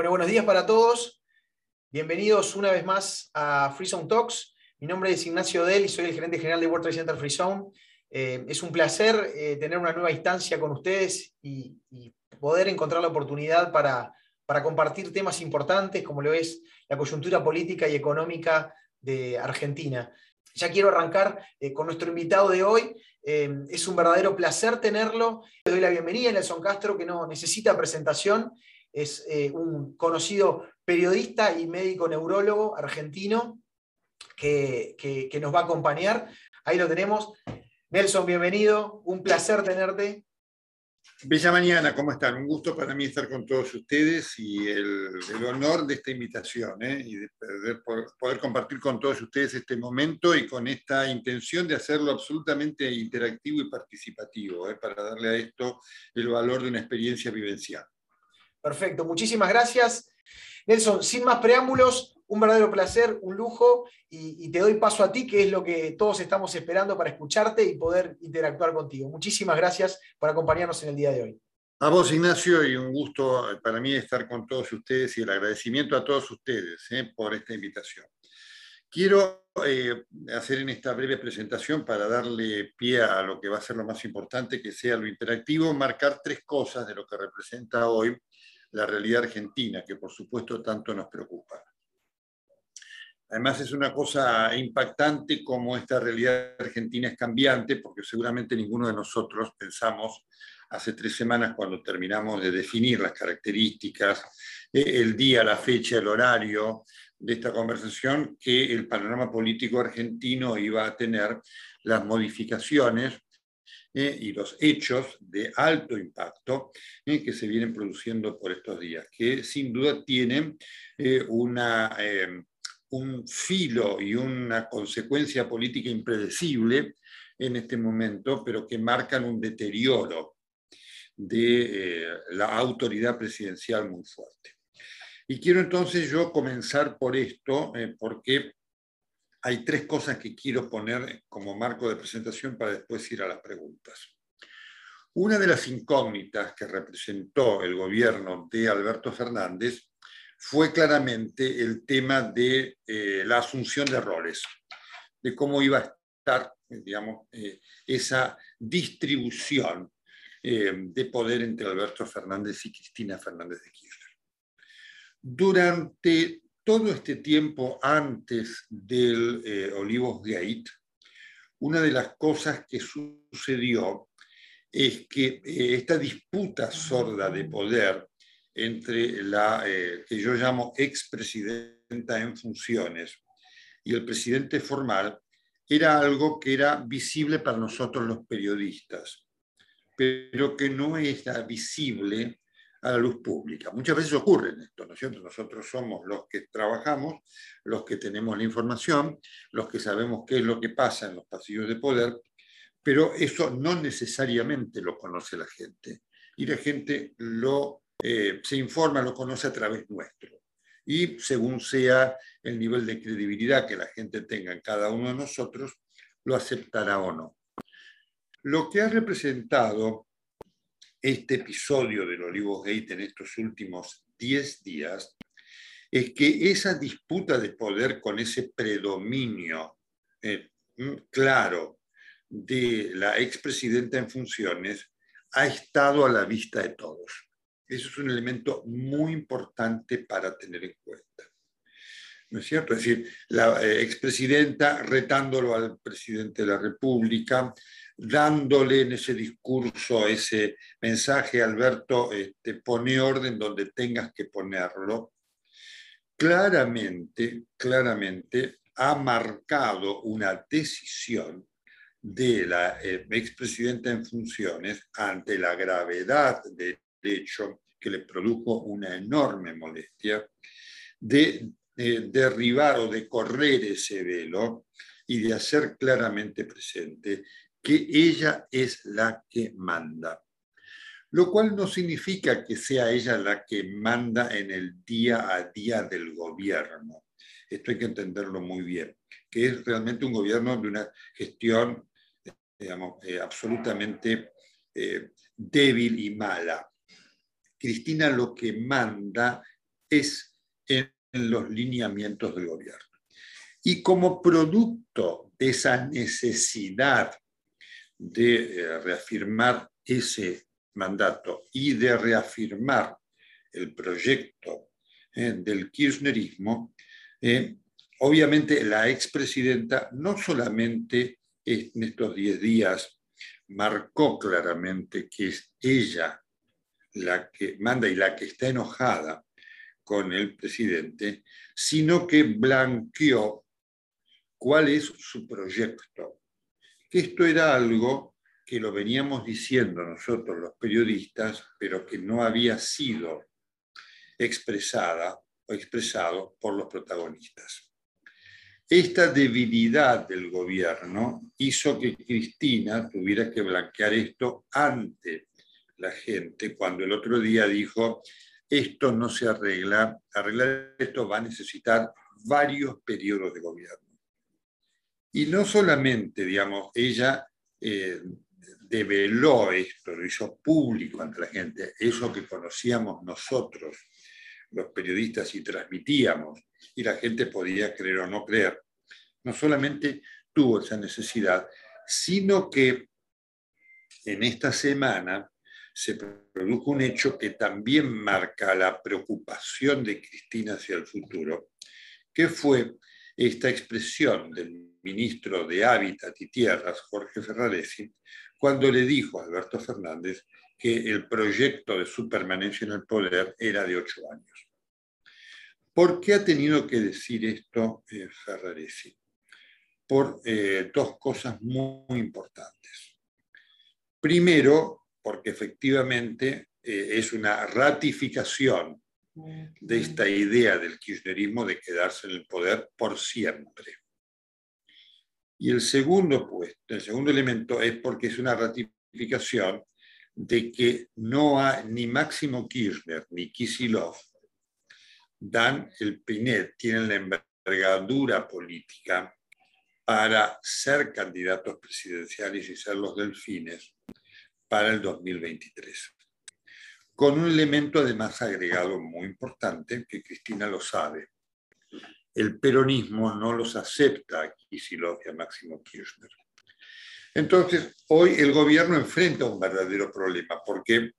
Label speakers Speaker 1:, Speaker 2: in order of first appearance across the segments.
Speaker 1: Bueno, buenos días para todos. Bienvenidos una vez más a Freezone Talks. Mi nombre es Ignacio Del y soy el gerente general de World Trade Center Freezone. Eh, es un placer eh, tener una nueva instancia con ustedes y, poder encontrar la oportunidad para, compartir temas importantes como lo es la coyuntura política y económica de Argentina. Ya quiero arrancar eh, con nuestro invitado de hoy. Es un verdadero placer tenerlo. Le doy la bienvenida a Nelson Castro, que no necesita presentación. Es eh, un conocido periodista y médico neurólogo argentino que, que, nos va a acompañar. Ahí lo tenemos. Nelson, bienvenido. Un placer tenerte.
Speaker 2: Bella mañana, ¿cómo están? Un gusto para mí estar con todos ustedes y el, honor de esta invitación ¿eh? y de poder, poder, compartir con todos ustedes este momento y con esta intención de hacerlo absolutamente interactivo y participativo, ¿eh? para darle a esto el valor de una experiencia vivencial.
Speaker 1: Perfecto, muchísimas gracias. Nelson, sin más preámbulos, un verdadero placer, un lujo, y, te doy paso a ti, que es lo que todos estamos esperando para escucharte y poder interactuar contigo. Muchísimas gracias por acompañarnos en el día de hoy.
Speaker 2: A vos, Ignacio, y un gusto para mí estar con todos ustedes y el agradecimiento a todos ustedes ¿eh? por esta invitación. Quiero eh, hacer en esta breve presentación, para darle pie a lo que va a ser lo más importante, que sea lo interactivo, marcar tres cosas de lo que representa hoy la realidad argentina, que por supuesto tanto nos preocupa. Además es una cosa impactante como esta realidad argentina es cambiante, porque seguramente ninguno de nosotros pensamos hace tres semanas cuando terminamos de definir las características, eh, el día, la fecha, el horario de esta conversación, que el panorama político argentino iba a tener las modificaciones eh, y los hechos de alto impacto eh, que se vienen produciendo por estos días, que sin duda tienen eh, una un filo y una consecuencia política impredecible en este momento, pero que marcan un deterioro de la autoridad presidencial muy fuerte. Y quiero entonces yo comenzar por esto, porque hay tres cosas que quiero poner como marco de presentación para después ir a las preguntas. Una de las incógnitas que representó el gobierno de Alberto Fernández fue claramente el tema de eh, la asunción de roles, de cómo iba a estar, digamos, eh, esa distribución eh, de poder entre Alberto Fernández y Cristina Fernández de Kirchner. Durante todo este tiempo antes del eh, Olivos Gate, una de las cosas que sucedió es que esta disputa sorda de poder entre la eh, que yo llamo expresidenta en funciones y el presidente formal era algo que era visible para nosotros los periodistas, pero que no está visible a la luz pública. Muchas veces ocurre esto, ¿no es cierto? Nosotros somos los que trabajamos, los que tenemos la información, los que sabemos qué es lo que pasa en los pasillos de poder, pero eso no necesariamente lo conoce la gente. Y la gente lo eh, se informa, lo conoce a través nuestro. Y según sea el nivel de credibilidad que la gente tenga en cada uno de nosotros, lo aceptará o no. Lo que ha representado este episodio del Olivos Gate en estos últimos 10 días es que esa disputa de poder con ese predominio eh, claro de la expresidenta en funciones ha estado a la vista de todos. Eso es un elemento muy importante para tener en cuenta. ¿No es cierto? Es decir, la eh, expresidenta retándolo al presidente de la República, dándole en ese discurso ese mensaje, Alberto, este, pone orden donde tengas que ponerlo. Claramente, claramente ha marcado una decisión de la eh, expresidenta en funciones ante la gravedad de hecho que le produjo una enorme molestia, de, de derribar o de correr ese velo y de hacer claramente presente que ella es la que manda. Lo cual no significa que sea ella la que manda en el día a día del gobierno. Esto hay que entenderlo muy bien, que es realmente un gobierno de una gestión, digamos, eh, absolutamente eh, débil y mala. Cristina lo que manda es en los lineamientos del gobierno. Y como producto de esa necesidad de eh, reafirmar ese mandato y de reafirmar el proyecto eh, del kirchnerismo, eh, obviamente la expresidenta no solamente en estos 10 días marcó claramente que es ella la que manda y la que está enojada con el presidente, sino que blanqueó cuál es su proyecto. Que esto era algo que lo veníamos diciendo nosotros los periodistas, pero que no había sido expresada o expresado por los protagonistas. Esta debilidad del gobierno hizo que Cristina tuviera que blanquear esto ante la gente, cuando el otro día dijo, esto no se arregla, arreglar esto va a necesitar varios periodos de gobierno. Y no solamente, digamos, ella eh, develó esto, lo hizo público ante la gente, eso que conocíamos nosotros, los periodistas, y transmitíamos, y la gente podía creer o no creer. No solamente tuvo esa necesidad, sino que en esta semana se produjo un hecho que también marca la preocupación de Cristina hacia el futuro, que fue esta expresión del ministro de Hábitat y Tierras, Jorge Ferraresi, cuando le dijo a Alberto Fernández que el proyecto de su permanencia en el poder era de ocho años. ¿Por qué ha tenido que decir esto eh, Ferraresi? Por eh, dos cosas muy, importantes. Primero, porque efectivamente eh, es una ratificación de esta idea del kirchnerismo de quedarse en el poder por siempre. Y el segundo, pues, el segundo elemento es porque es una ratificación de que no hay ni Máximo Kirchner ni Kisilov dan el PINET, tienen la envergadura política para ser candidatos presidenciales y ser los delfines para el 2023 con un elemento además agregado muy importante, que Cristina lo sabe. El peronismo no los acepta a Kicillof y a Máximo Kirchner. Entonces, hoy el gobierno enfrenta un verdadero problema, porque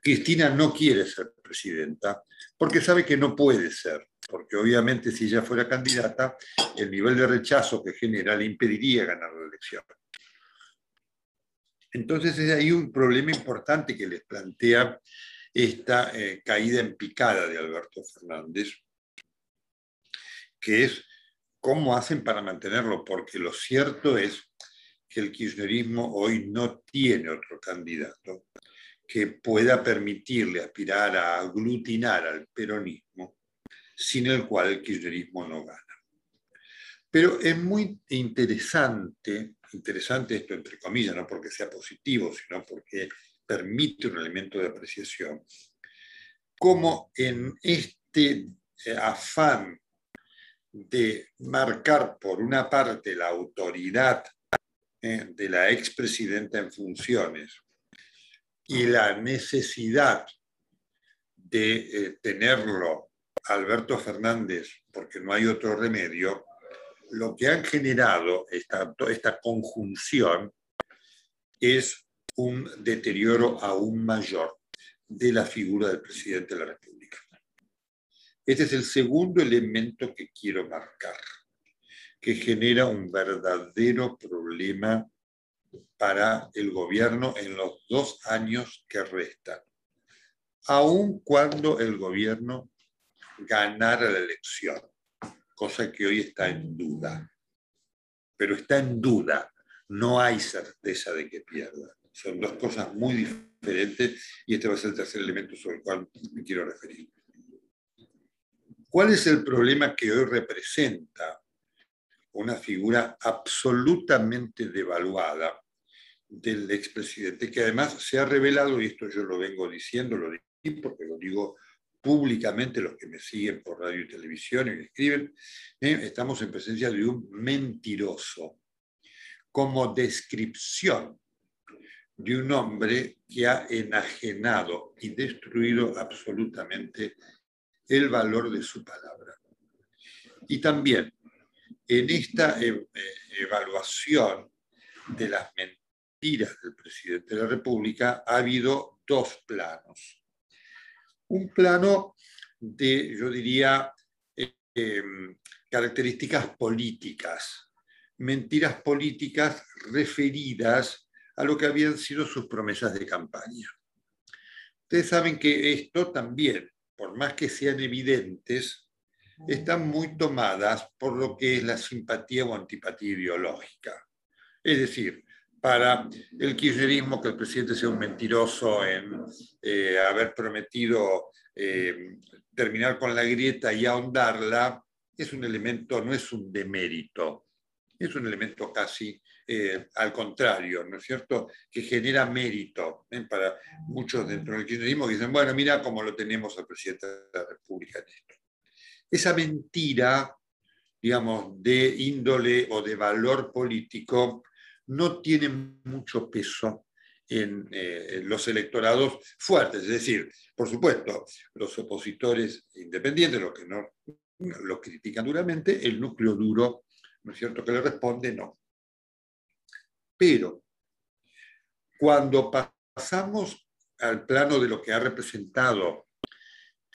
Speaker 2: Cristina no quiere ser presidenta, porque sabe que no puede ser, porque obviamente si ella fuera candidata, el nivel de rechazo que genera le impediría ganar la elección. Entonces hay un problema importante que les plantea esta eh, caída en picada de Alberto Fernández, que es cómo hacen para mantenerlo, porque lo cierto es que el kirchnerismo hoy no tiene otro candidato que pueda permitirle aspirar a aglutinar al peronismo, sin el cual el kirchnerismo no gana. Pero es muy interesante interesante esto entre comillas, no porque sea positivo, sino porque permite un elemento de apreciación, como en este afán de marcar por una parte la autoridad eh, de la expresidenta en funciones y la necesidad de eh, tenerlo Alberto Fernández, porque no hay otro remedio, lo que han generado esta, esta conjunción es un deterioro aún mayor de la figura del presidente de la República. Este es el segundo elemento que quiero marcar, que genera un verdadero problema para el gobierno en los dos años que restan, aun cuando el gobierno ganara la elección cosa que hoy está en duda. Pero está en duda, no hay certeza de que pierda. Son dos cosas muy diferentes y este va a ser el tercer elemento sobre el cual me quiero referir. ¿Cuál es el problema que hoy representa una figura absolutamente devaluada del expresidente, que además se ha revelado, y esto yo lo vengo diciendo, lo digo porque lo digo públicamente los que me siguen por radio y televisión y me escriben, ¿eh? estamos en presencia de un mentiroso, como descripción de un hombre que ha enajenado y destruido absolutamente el valor de su palabra. Y también en esta e, e, evaluación de las mentiras del presidente de la República ha habido dos planos. Un plano de, yo diría, em, características políticas, mentiras políticas referidas a lo que habían sido sus promesas de campaña. Ustedes saben que esto también, por más que sean evidentes, están muy tomadas por lo que es la simpatía o antipatía ideológica. Es decir, para el kirchnerismo que el presidente sea un mentiroso en eh, haber prometido eh, terminar con la grieta y ahondarla, es un elemento, no es un demérito, es un elemento casi eh, al contrario, ¿no es cierto?, que genera mérito para muchos dentro del kirchnerismo que dicen, bueno, mira cómo lo tenemos al presidente de la República en esto. Esa mentira, digamos, de índole o de valor político, no tiene mucho peso en, eh, los electorados fuertes. Es decir, por supuesto, los opositores independientes, los que no lo critican duramente, el núcleo duro, ¿no es cierto?, que le responde no. Pero cuando pasamos al plano de lo que ha representado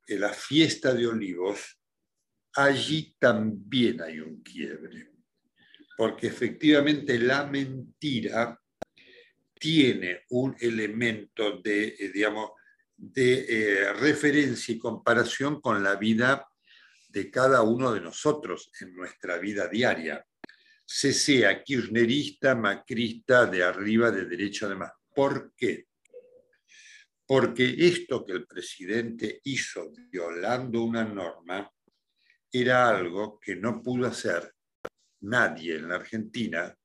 Speaker 2: la fiesta de olivos, allí también hay un quiebre porque efectivamente la mentira tiene un elemento de, eh, digamos, de eh, referencia y comparación con la vida de cada uno de nosotros en nuestra vida diaria, se sea kirchnerista, macrista, de arriba, de derecha, además. ¿Por qué? Porque esto que el presidente hizo violando una norma era algo que no pudo hacer nadie en la Argentina,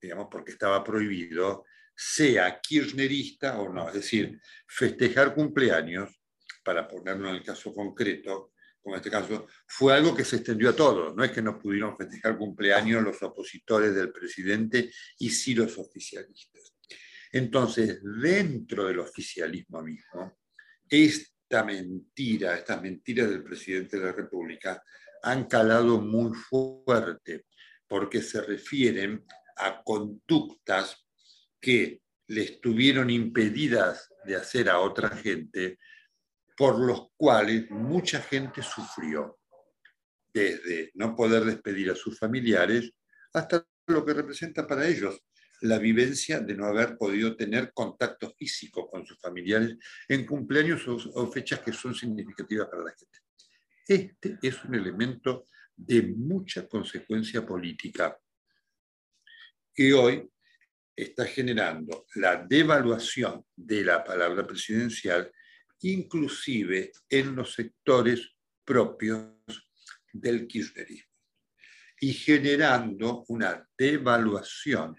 Speaker 2: digamos, porque estaba prohibido, sea kirchnerista o no. Es decir, festejar cumpleaños, para ponerlo en el caso concreto, como en este caso, fue algo que se extendió a todos. No es que no pudieron festejar cumpleaños los opositores del presidente y sí los oficialistas. Entonces, dentro del oficialismo mismo, esta mentira, estas mentiras del presidente de la República han calado muy fuerte porque se refieren a conductas que le estuvieron impedidas de hacer a otra gente, por los cuales mucha gente sufrió, desde no poder despedir a sus familiares hasta lo que representa para ellos la vivencia de no haber podido tener contacto físico con sus familiares en cumpleaños o, fechas que son significativas para la gente. Este es un elemento de mucha consecuencia política que hoy está generando la devaluación de la palabra presidencial, inclusive en los sectores propios del kirchnerismo, y generando una devaluación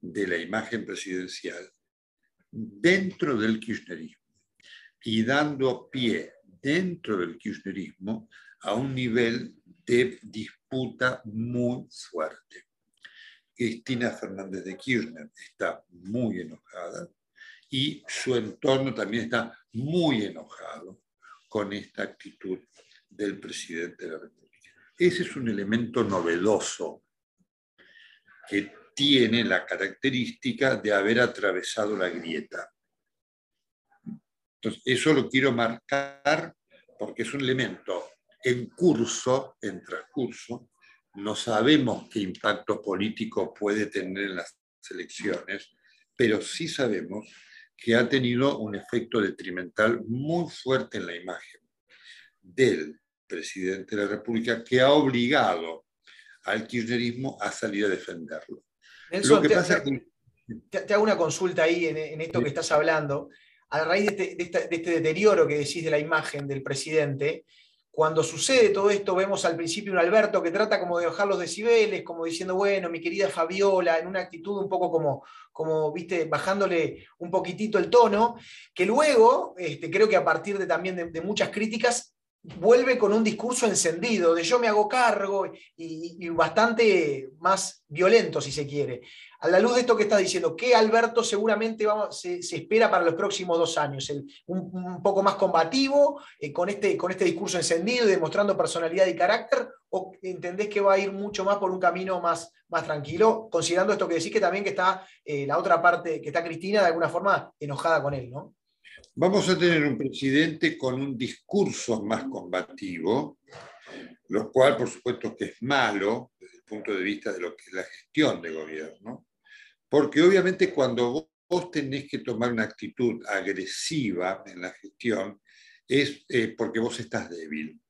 Speaker 2: de la imagen presidencial dentro del kirchnerismo y dando pie dentro del kirchnerismo a un nivel de disputa muy fuerte. Cristina Fernández de Kirchner está muy enojada y su entorno también está muy enojado con esta actitud del presidente de la República. Ese es un elemento novedoso que tiene la característica de haber atravesado la grieta. Entonces, eso lo quiero marcar porque es un elemento en curso, en transcurso, no sabemos qué impacto político puede tener en las elecciones, pero sí sabemos que ha tenido un efecto detrimental muy fuerte en la imagen del presidente de la República que ha obligado al kirchnerismo a salir a defenderlo.
Speaker 1: Lo que te, pasa te, hago una consulta ahí en, esto que estás hablando. A raíz de este, de este deterioro que decís de la imagen del presidente, cuando sucede todo esto, vemos al principio un Alberto que trata como de bajar los decibeles, como diciendo, bueno, mi querida Fabiola, en una actitud un poco como, como viste, bajándole un poquitito el tono, que luego, este, creo que a partir de también de, muchas críticas, vuelve con un discurso encendido, de yo me hago cargo y, bastante más violento, si se quiere. A la luz de esto que estás diciendo, ¿qué Alberto seguramente se, espera para los próximos dos años? un, poco más combativo, eh, con, este, con este discurso encendido y demostrando personalidad y carácter? ¿O entendés que va a ir mucho más por un camino más, más tranquilo, considerando esto que decís que también que está eh, la otra parte, que está Cristina de alguna forma enojada con él, ¿no?
Speaker 2: Vamos a tener un presidente con un discurso más combativo, lo cual por supuesto que es malo desde el punto de vista de lo que es la gestión de gobierno, porque obviamente cuando vos tenés que tomar una actitud agresiva en la gestión es eh, porque vos estás débil.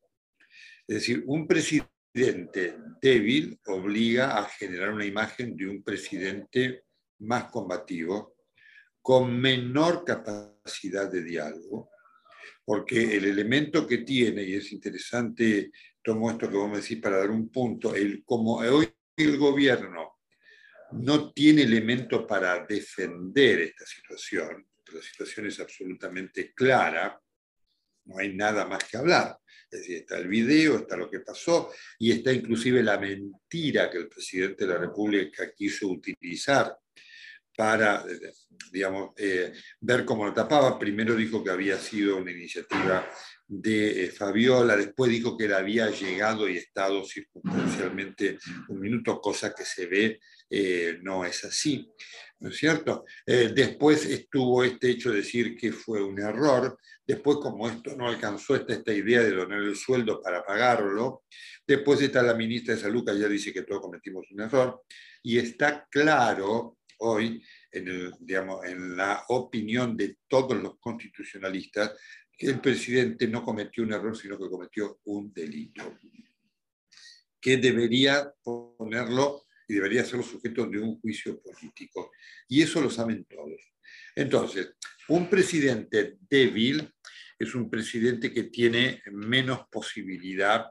Speaker 2: Es decir, un presidente débil obliga a generar una imagen de un presidente más combativo con menor capacidad de diálogo, porque el elemento que tiene, y es interesante, tomo esto que vos me decís para dar un punto, el, como hoy el gobierno no tiene elemento para defender esta situación, la situación es absolutamente clara, no hay nada más que hablar. Es decir, está el video, está lo que pasó y está inclusive la mentira que el presidente de la República quiso utilizar para, digamos, eh, ver cómo lo tapaba. Primero dijo que había sido una iniciativa de eh, Fabiola, después dijo que él había llegado y estado circunstancialmente un minuto, cosa que se ve eh, no es así, ¿no es cierto? después estuvo este hecho de decir que fue un error, después como esto no alcanzó esta, esta idea de donar el sueldo para pagarlo, después está la ministra de Salud que ya dice que todos cometimos un error, y está claro hoy, en, digamos, en la opinión de todos los constitucionalistas, que el presidente no cometió un error, sino que cometió un delito, que debería ponerlo y debería ser sujeto de un juicio político. Y eso lo saben todos. Entonces, un presidente débil es un presidente que tiene menos posibilidad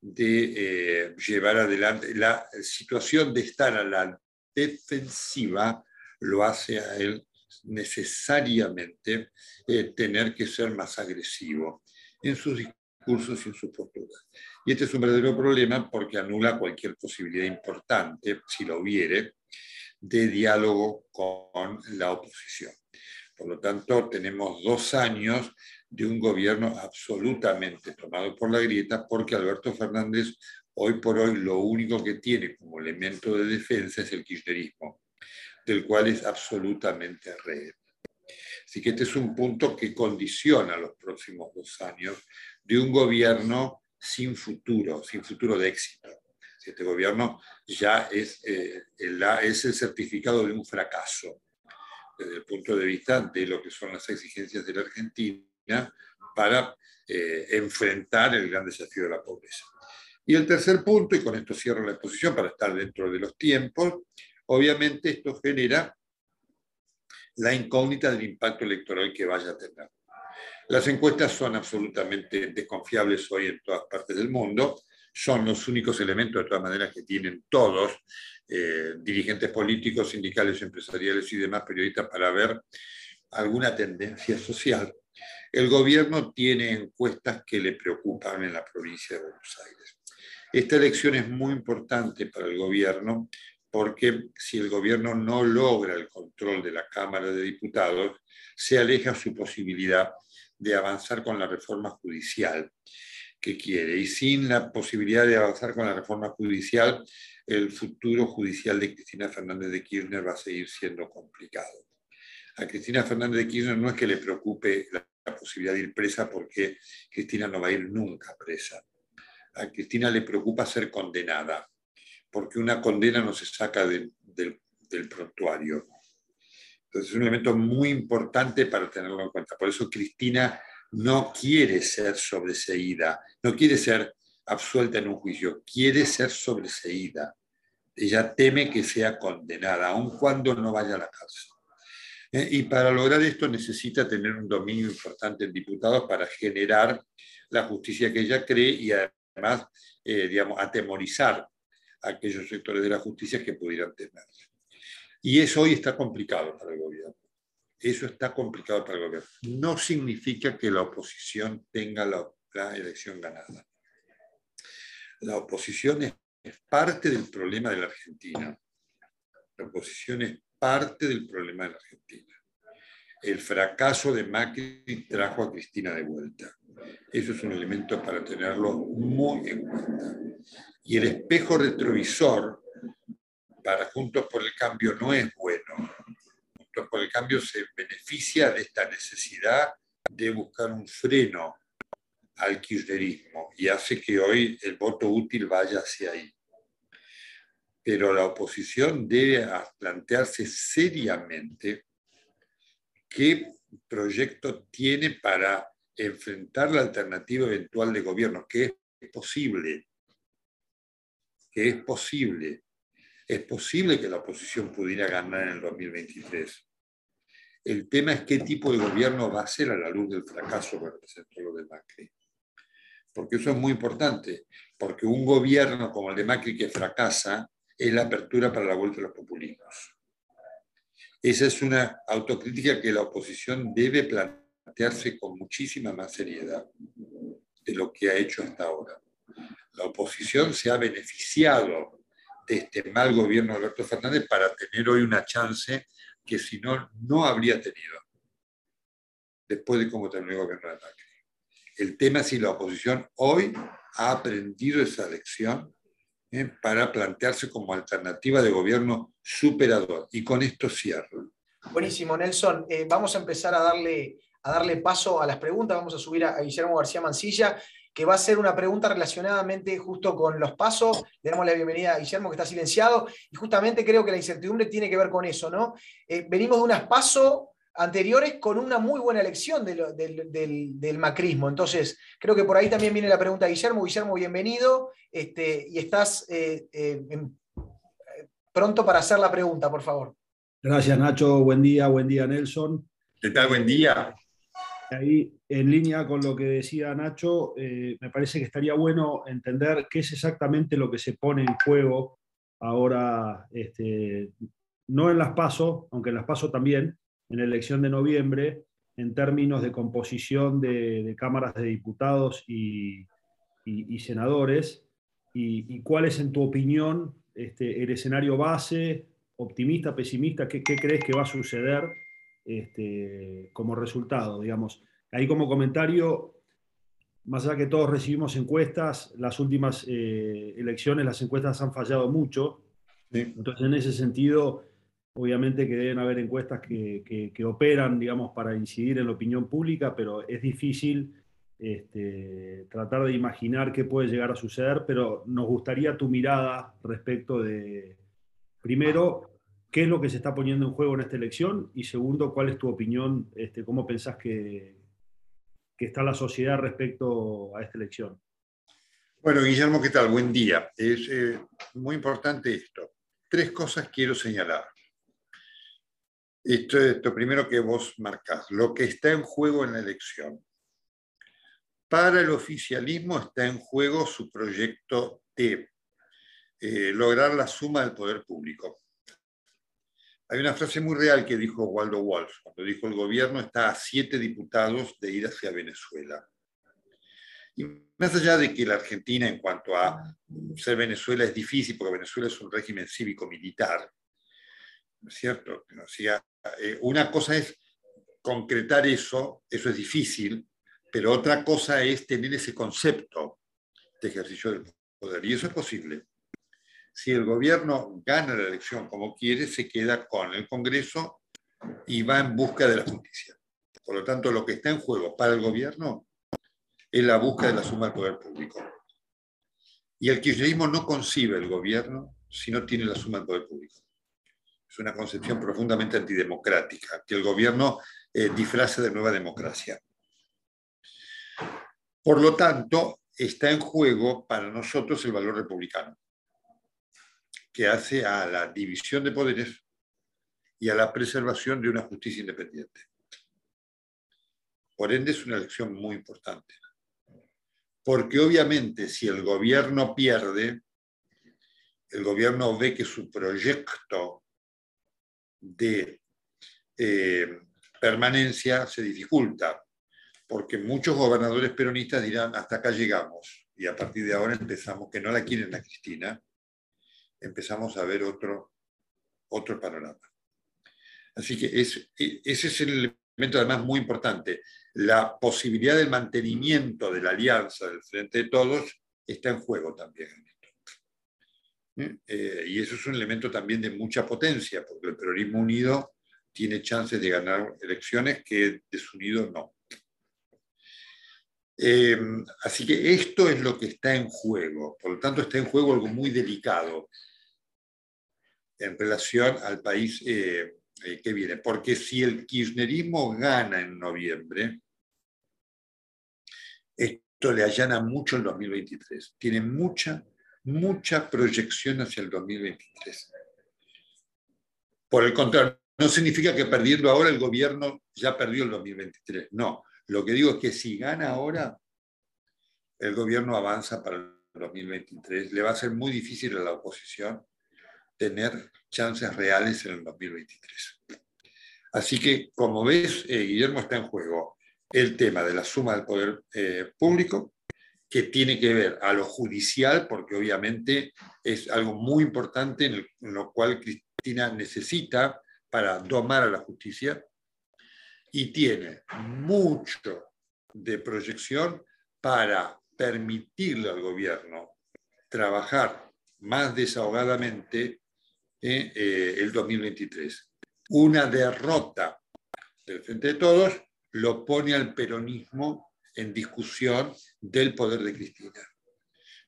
Speaker 2: de eh, llevar adelante la situación de estar a la defensiva lo hace a él necesariamente eh, tener que ser más agresivo en sus discursos y en sus posturas. Y este es un verdadero problema porque anula cualquier posibilidad importante, si lo hubiere, de diálogo con la oposición. Por lo tanto, tenemos dos años de un gobierno absolutamente tomado por la grieta porque Alberto Fernández Hoy por hoy lo único que tiene como elemento de defensa es el kirchnerismo, del cual es absolutamente rey. Así que este es un punto que condiciona los próximos dos años de un gobierno sin futuro, sin futuro de éxito. Este gobierno ya es, eh, es el certificado de un fracaso desde el punto de vista de lo que son las exigencias de la Argentina para eh, enfrentar el gran desafío de la pobreza. Y el tercer punto, y con esto cierro la exposición para estar dentro de los tiempos, obviamente esto genera la incógnita del impacto electoral que vaya a tener. Las encuestas son absolutamente desconfiables hoy en todas partes del mundo, son los únicos elementos de todas maneras que tienen todos, eh, dirigentes políticos, sindicales, empresariales y demás periodistas para ver alguna tendencia social. El gobierno tiene encuestas que le preocupan en la provincia de Buenos Aires. Esta elección es muy importante para el gobierno porque si el gobierno no logra el control de la Cámara de Diputados, se aleja su posibilidad de avanzar con la reforma judicial que quiere. Y sin la posibilidad de avanzar con la reforma judicial, el futuro judicial de Cristina Fernández de Kirchner va a seguir siendo complicado. A Cristina Fernández de Kirchner no es que le preocupe la, posibilidad de ir presa porque Cristina no va a ir nunca presa a Cristina le preocupa ser condenada, porque una condena no se saca del, prontuario. Entonces es un elemento muy importante para tenerlo en cuenta. Por eso Cristina no quiere ser sobreseída, no quiere ser absuelta en un juicio, quiere ser sobreseída. Ella teme que sea condenada, aun cuando no vaya a la cárcel. Eh, y para lograr esto necesita tener un dominio importante en diputados para generar la justicia que ella cree y además, eh, digamos, atemorizar a aquellos sectores de la justicia que pudieran tener. Y eso hoy está complicado para el gobierno. Eso está complicado para el gobierno. No significa que la oposición tenga la, la elección ganada. La oposición es parte del problema de la Argentina. La oposición es parte del problema de la Argentina. El fracaso de Macri trajo a Cristina de vuelta. Eso es un elemento para tenerlo muy en cuenta. Y el espejo retrovisor para Juntos por el Cambio no es bueno. Juntos por el Cambio se beneficia de esta necesidad de buscar un freno al kirchnerismo y hace que hoy el voto útil vaya hacia ahí. Pero la oposición debe plantearse seriamente qué proyecto tiene para enfrentar la alternativa eventual de gobierno, que es posible, que es posible. Es posible que la oposición pudiera ganar en el 2023. El tema es qué tipo de gobierno va a ser a la luz del fracaso que representó lo de Macri. Porque eso es muy importante, porque un gobierno como el de Macri que fracasa es la apertura para la vuelta de los populismos. Esa es una autocrítica que la oposición debe plantearse con muchísima más seriedad de lo que ha hecho hasta ahora. La oposición se ha beneficiado de este mal gobierno de Alberto Fernández para tener hoy una chance que si no, no habría tenido después de cómo terminó el gobierno de Macri. El tema es si la oposición hoy ha aprendido esa lección ¿eh? para plantearse como alternativa de gobierno superador. Y con esto cierro.
Speaker 1: Buenísimo, Nelson. Eh, vamos a empezar a darle, a darle paso a las preguntas. Vamos a subir a, Guillermo García Mancilla, que va a hacer una pregunta relacionadamente justo con los pasos. Le damos la bienvenida a Guillermo, que está silenciado. Y justamente creo que la incertidumbre tiene que ver con eso, ¿no? Eh, venimos de unas pasos anteriores con una muy buena elección del, macrismo. Entonces, creo que por ahí también viene la pregunta de Guillermo. Guillermo, bienvenido. Este, y estás eh, eh, pronto para hacer la pregunta, por favor.
Speaker 3: Gracias, Nacho. Buen día, buen día, Nelson.
Speaker 2: ¿Qué tal? Buen día.
Speaker 3: Ahí, en línea con lo que decía Nacho, eh, me parece que estaría bueno entender qué es exactamente lo que se pone en juego ahora, este, no en las PASO, aunque en las PASO también, en la elección de noviembre en términos de composición de, cámaras de diputados y, senadores, y, cuál es, en tu opinión, este, el escenario base, optimista, pesimista, qué, crees que va a suceder este, como resultado, digamos. Ahí como comentario, más allá que todos recibimos encuestas, las últimas eh, elecciones, las encuestas han fallado mucho. Entonces, en ese sentido, Obviamente que deben haber encuestas que, operan, digamos, para incidir en la opinión pública, pero es difícil este, tratar de imaginar qué puede llegar a suceder, pero nos gustaría tu mirada respecto de, primero, qué es lo que se está poniendo en juego en esta elección y segundo, cuál es tu opinión, este, cómo pensás que, está la sociedad respecto a esta elección.
Speaker 2: Bueno, Guillermo, ¿qué tal? Buen día. Es eh, muy importante esto. Tres cosas quiero señalar. Esto es lo primero que vos marcás, lo que está en juego en la elección. Para el oficialismo está en juego su proyecto de eh, lograr la suma del poder público. Hay una frase muy real que dijo Waldo Walsh, cuando dijo el gobierno está a siete diputados de ir hacia Venezuela. Y más allá de que la Argentina, en cuanto a ser Venezuela, es difícil, porque Venezuela es un régimen cívico-militar, ¿no es cierto? Eh, una cosa es concretar eso, eso es difícil, pero otra cosa es tener ese concepto de ejercicio del poder, y eso es posible. Si el gobierno gana la elección como quiere, se queda con el Congreso y va en busca de la justicia. Por lo tanto, lo que está en juego para el gobierno es la búsqueda de la suma del poder público. Y el kirchnerismo no concibe el gobierno si no tiene la suma del poder público es una concepción profundamente antidemocrática, que el gobierno eh, disfrace de nueva democracia. Por lo tanto, está en juego para nosotros el valor republicano, que hace a la división de poderes y a la preservación de una justicia independiente. Por ende, es una elección muy importante. Porque obviamente si el gobierno pierde, el gobierno ve que su proyecto de eh, permanencia se dificulta, porque muchos gobernadores peronistas dirán, hasta acá llegamos, y a partir de ahora empezamos, que no la quieren a Cristina, empezamos a ver otro, otro panorama. Así que es, ese es el elemento además muy importante. La posibilidad del mantenimiento de la alianza del Frente de Todos está en juego también. ¿Eh? Eh, y eso es un elemento también de mucha potencia, porque el peronismo unido tiene chances de ganar elecciones que desunido no. Eh, así que esto es lo que está en juego. Por lo tanto, está en juego algo muy delicado en relación al país que viene. Porque si el kirchnerismo gana en noviembre, esto le allana mucho el 2023. Tiene mucha mucha proyección hacia el 2023. Por el contrario, no significa que perdiendo ahora el gobierno ya perdió el 2023. No, lo que digo es que si gana ahora, el gobierno avanza para el 2023. Le va a ser muy difícil a la oposición tener chances reales en el 2023. Así que, como ves, eh, Guillermo está en juego el tema de la suma del poder eh, público, que tiene que ver a lo judicial, porque obviamente es algo muy importante en, lo cual Cristina necesita para domar a la justicia, y tiene mucho de proyección para permitirle al gobierno trabajar más desahogadamente en eh, el 2023. Una derrota del Frente de Todos lo pone al peronismo en discusión del poder de Cristina.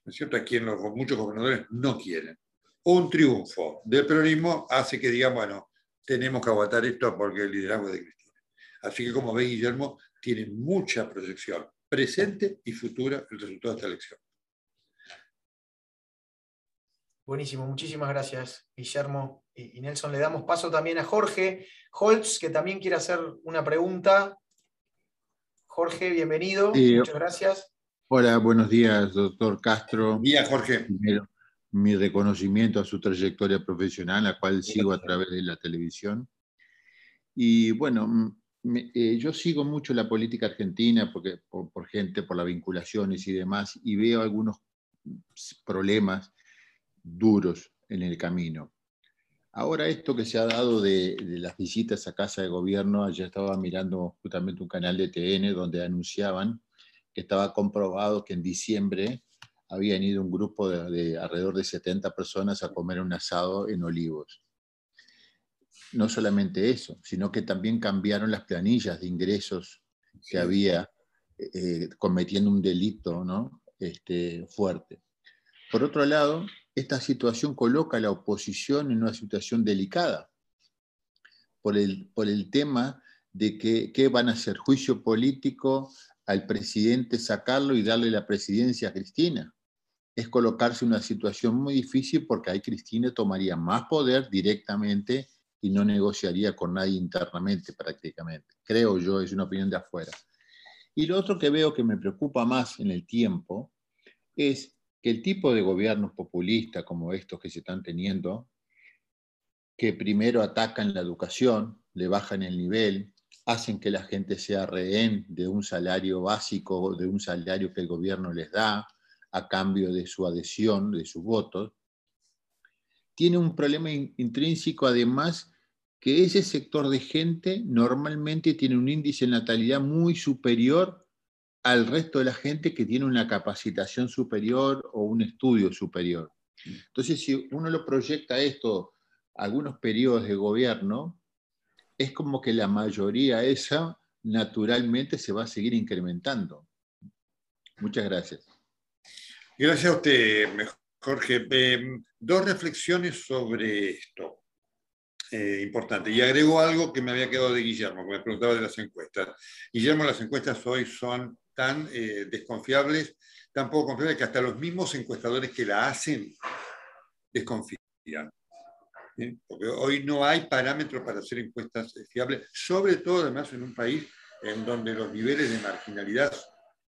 Speaker 2: ¿No es cierto? A quien los, muchos gobernadores no quieren. Un triunfo del peronismo hace que digan, bueno, tenemos que aguantar esto porque el liderazgo de Cristina. Así que, como ve Guillermo, tiene mucha proyección presente y futura el resultado de esta elección.
Speaker 1: Buenísimo, muchísimas gracias, Guillermo y Nelson. Le damos paso también a Jorge Holtz, que también quiere hacer una pregunta Jorge, bienvenido. Muchas gracias.
Speaker 4: Hola, buenos días, doctor Castro.
Speaker 2: Buen día, Jorge.
Speaker 4: mi reconocimiento a su trayectoria profesional, la cual sigo a través de la televisión. Y bueno, eh, yo sigo mucho la política argentina porque, por, gente, por las vinculaciones y demás, y veo algunos problemas duros en el camino. Ahora esto que se ha dado de, las visitas a casa de gobierno, ayer estaba mirando justamente un canal de TN donde anunciaban que estaba comprobado que en diciembre habían ido un grupo de, alrededor de 70 personas a comer un asado en Olivos. No solamente eso, sino que también cambiaron las planillas de ingresos que había eh, cometiendo un delito ¿no? este, fuerte. Por otro lado, esta situación coloca a la oposición en una situación delicada por el, por el tema de que, que, van a hacer juicio político al presidente, sacarlo y darle la presidencia a Cristina. Es colocarse en una situación muy difícil porque ahí Cristina tomaría más poder directamente y no negociaría con nadie internamente prácticamente. Creo yo, es una opinión de afuera. Y lo otro que veo que me preocupa más en el tiempo es que el tipo de gobiernos populistas como estos que se están teniendo, que primero atacan la educación, le bajan el nivel, hacen que la gente sea rehén de un salario básico, de un salario que el gobierno les da a cambio de su adhesión, de sus votos, tiene un problema intrínseco además que ese sector de gente normalmente tiene un índice de natalidad muy superior al resto de la gente que tiene una capacitación superior o un estudio superior. Entonces, si uno lo proyecta esto algunos periodos de gobierno, es como que la mayoría esa naturalmente se va a seguir incrementando. Muchas gracias.
Speaker 2: Gracias a usted, Jorge. Em, dos reflexiones sobre esto. Eh, importante. Y agrego algo que me había quedado de Guillermo, que me preguntaba de las encuestas. Guillermo, las encuestas hoy son tan eh, desconfiables, tan poco confiables que hasta los mismos encuestadores que la hacen desconfían. Porque hoy no hay parámetros para hacer encuestas fiables, sobre todo además en un país en donde los niveles de marginalidad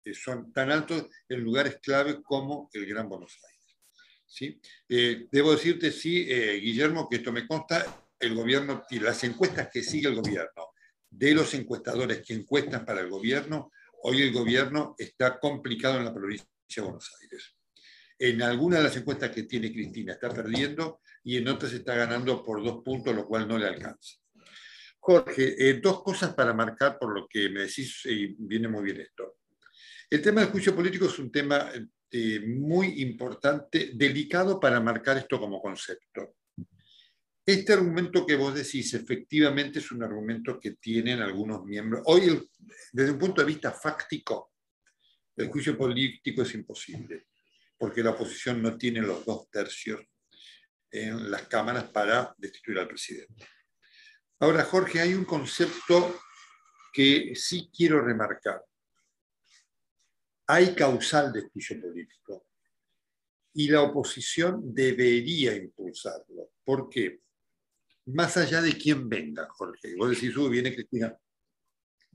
Speaker 2: eh, son tan altos en lugares clave como el Gran Buenos Aires. ¿sí? Eh, debo decirte, sí, Guillermo, que esto me consta, el gobierno, y las encuestas que sigue el gobierno, de los encuestadores que encuestan para el gobierno, Hoy el gobierno está complicado en la provincia de Buenos Aires. En algunas de las encuestas que tiene Cristina está perdiendo y en otras está ganando por dos puntos, lo cual no le alcanza. Jorge, eh, dos cosas para marcar por lo que me decís y viene muy bien esto. El tema del juicio político es un tema eh, muy importante, delicado para marcar esto como concepto. Este argumento que vos decís efectivamente es un argumento que tienen algunos miembros. Hoy, desde un punto de vista fáctico, el juicio político es imposible, porque la oposición no tiene los dos tercios en las cámaras para destituir al presidente. Ahora, Jorge, hay un concepto que sí quiero remarcar. Hay causal de juicio político y la oposición debería impulsarlo. ¿Por qué? Más allá de quién venga, Jorge. Vos decís, uy, viene Cristina.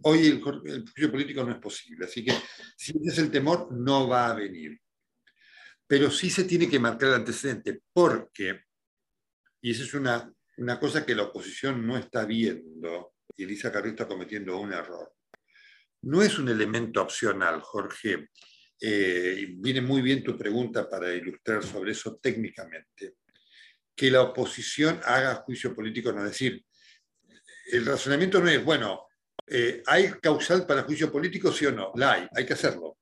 Speaker 2: Hoy el, juicio político no es posible, así que si es el temor, no va a venir. Pero sí se tiene que marcar el antecedente, porque, y esa es una una cosa que la oposición no está viendo, y Elisa Carrillo está cometiendo un error. No es un elemento opcional, Jorge. Eh, viene muy bien tu pregunta para ilustrar sobre eso técnicamente. Que la oposición haga juicio político, no es decir, el razonamiento no es, bueno, eh, ¿hay causal para juicio político, sí o no? La hay, hay que hacerlo.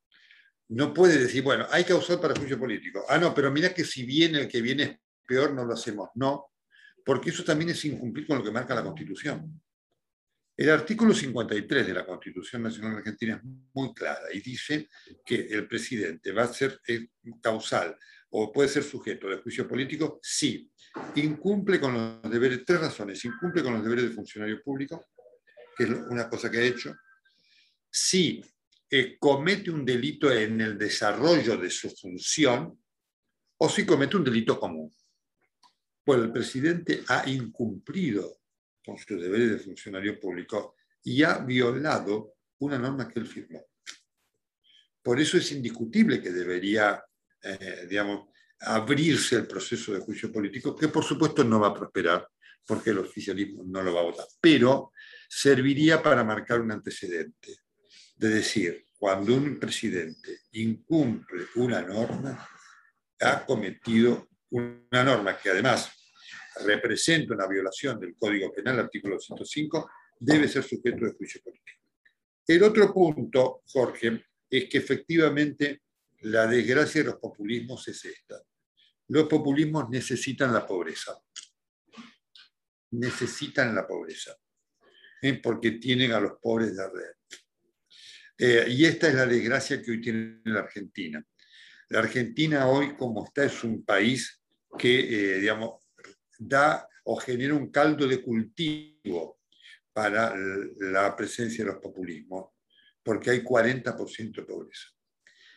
Speaker 2: No puede decir, bueno, hay causal para juicio político. Ah, no, pero mira que si viene el que viene es peor, no lo hacemos. No, porque eso también es incumplir con lo que marca la Constitución. El artículo 53 de la Constitución Nacional Argentina es muy clara y dice que el presidente va a ser causal o puede ser sujeto de juicio político si incumple con los deberes, tres razones, incumple con los deberes de funcionario público, que es una cosa que ha hecho, si eh, comete un delito en el desarrollo de su función o si comete un delito común. Pues el presidente ha incumplido con sus deberes de funcionario público y ha violado una norma que él firmó. Por eso es indiscutible que debería, eh, digamos, abrirse el proceso de juicio político, que por supuesto no va a prosperar porque el oficialismo no lo va a votar, pero serviría para marcar un antecedente, de decir, cuando un presidente incumple una norma, ha cometido una norma que además representa una violación del Código Penal, artículo 105, debe ser sujeto de juicio político. El otro punto, Jorge, es que efectivamente la desgracia de los populismos es esta. Los populismos necesitan la pobreza. Necesitan la pobreza. ¿eh? porque tienen a los pobres de red. Eh, y esta es la desgracia que hoy tiene la Argentina. La Argentina hoy, como está, es un país que, eh, digamos, da o genera un caldo de cultivo para la presencia de los populismos, porque hay 40% de pobreza.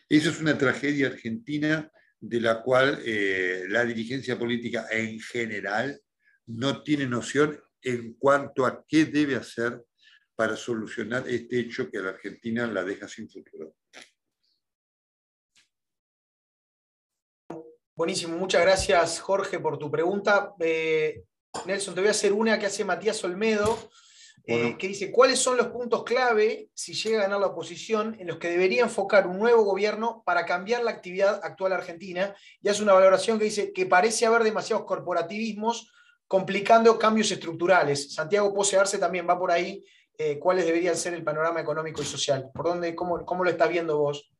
Speaker 2: Eso es una tragedia argentina de la cual eh, la dirigencia política en general no tiene noción en cuanto a qué debe hacer para solucionar este hecho que a la Argentina la deja sin futuro.
Speaker 1: Buenísimo, muchas gracias Jorge por tu pregunta. Eh, Nelson, te voy a hacer una que hace Matías Olmedo, eh, que dice, ¿cuáles son los puntos clave, si llega a ganar la oposición, en los que debería enfocar un nuevo gobierno para cambiar la actividad actual argentina? Y hace una valoración que dice que parece haber demasiados corporativismos complicando cambios estructurales. Santiago Pose Arce también va por ahí. Eh, ¿Cuáles deberían ser el panorama económico y social? ¿Por dónde, cómo, cómo lo estás viendo vos?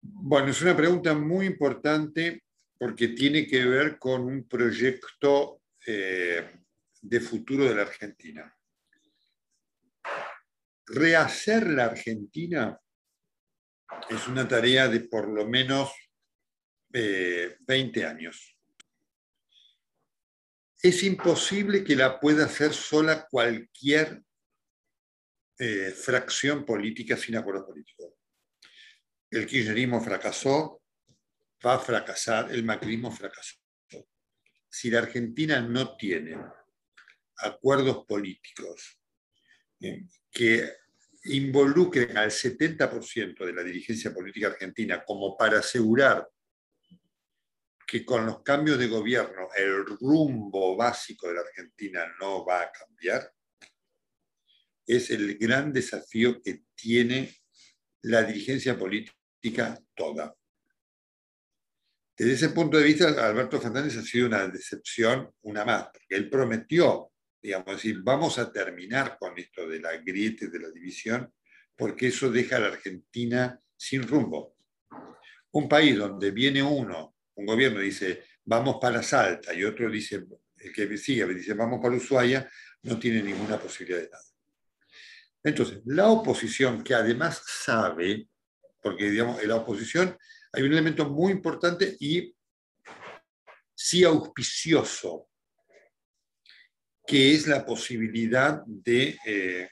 Speaker 2: Bueno, es una pregunta muy importante porque tiene que ver con un proyecto eh, de futuro de la Argentina. Rehacer la Argentina es una tarea de por lo menos 20 eh, años. Es imposible que la pueda hacer sola cualquier eh, fracción política sin acuerdo político. El kirchnerismo fracasó, va a fracasar, el macrismo fracasó. Si la Argentina no tiene acuerdos políticos eh, que involucren al 70% de la dirigencia política argentina como para asegurar que con los cambios de gobierno el rumbo básico de la Argentina no va a cambiar, es el gran desafío que tiene la dirigencia política toda. Desde ese punto de vista, Alberto Fernández ha sido una decepción, una más, porque él prometió, digamos, decir, vamos a terminar con esto de la grieta de la división, porque eso deja a la Argentina sin rumbo. Un país donde viene uno, un gobierno dice, vamos para Salta, y otro dice, el que sigue dice, vamos para Ushuaia, no tiene ninguna posibilidad de nada. Entonces, la oposición, que además sabe, porque digamos, en la oposición hay un elemento muy importante y sí auspicioso, que es la posibilidad de eh,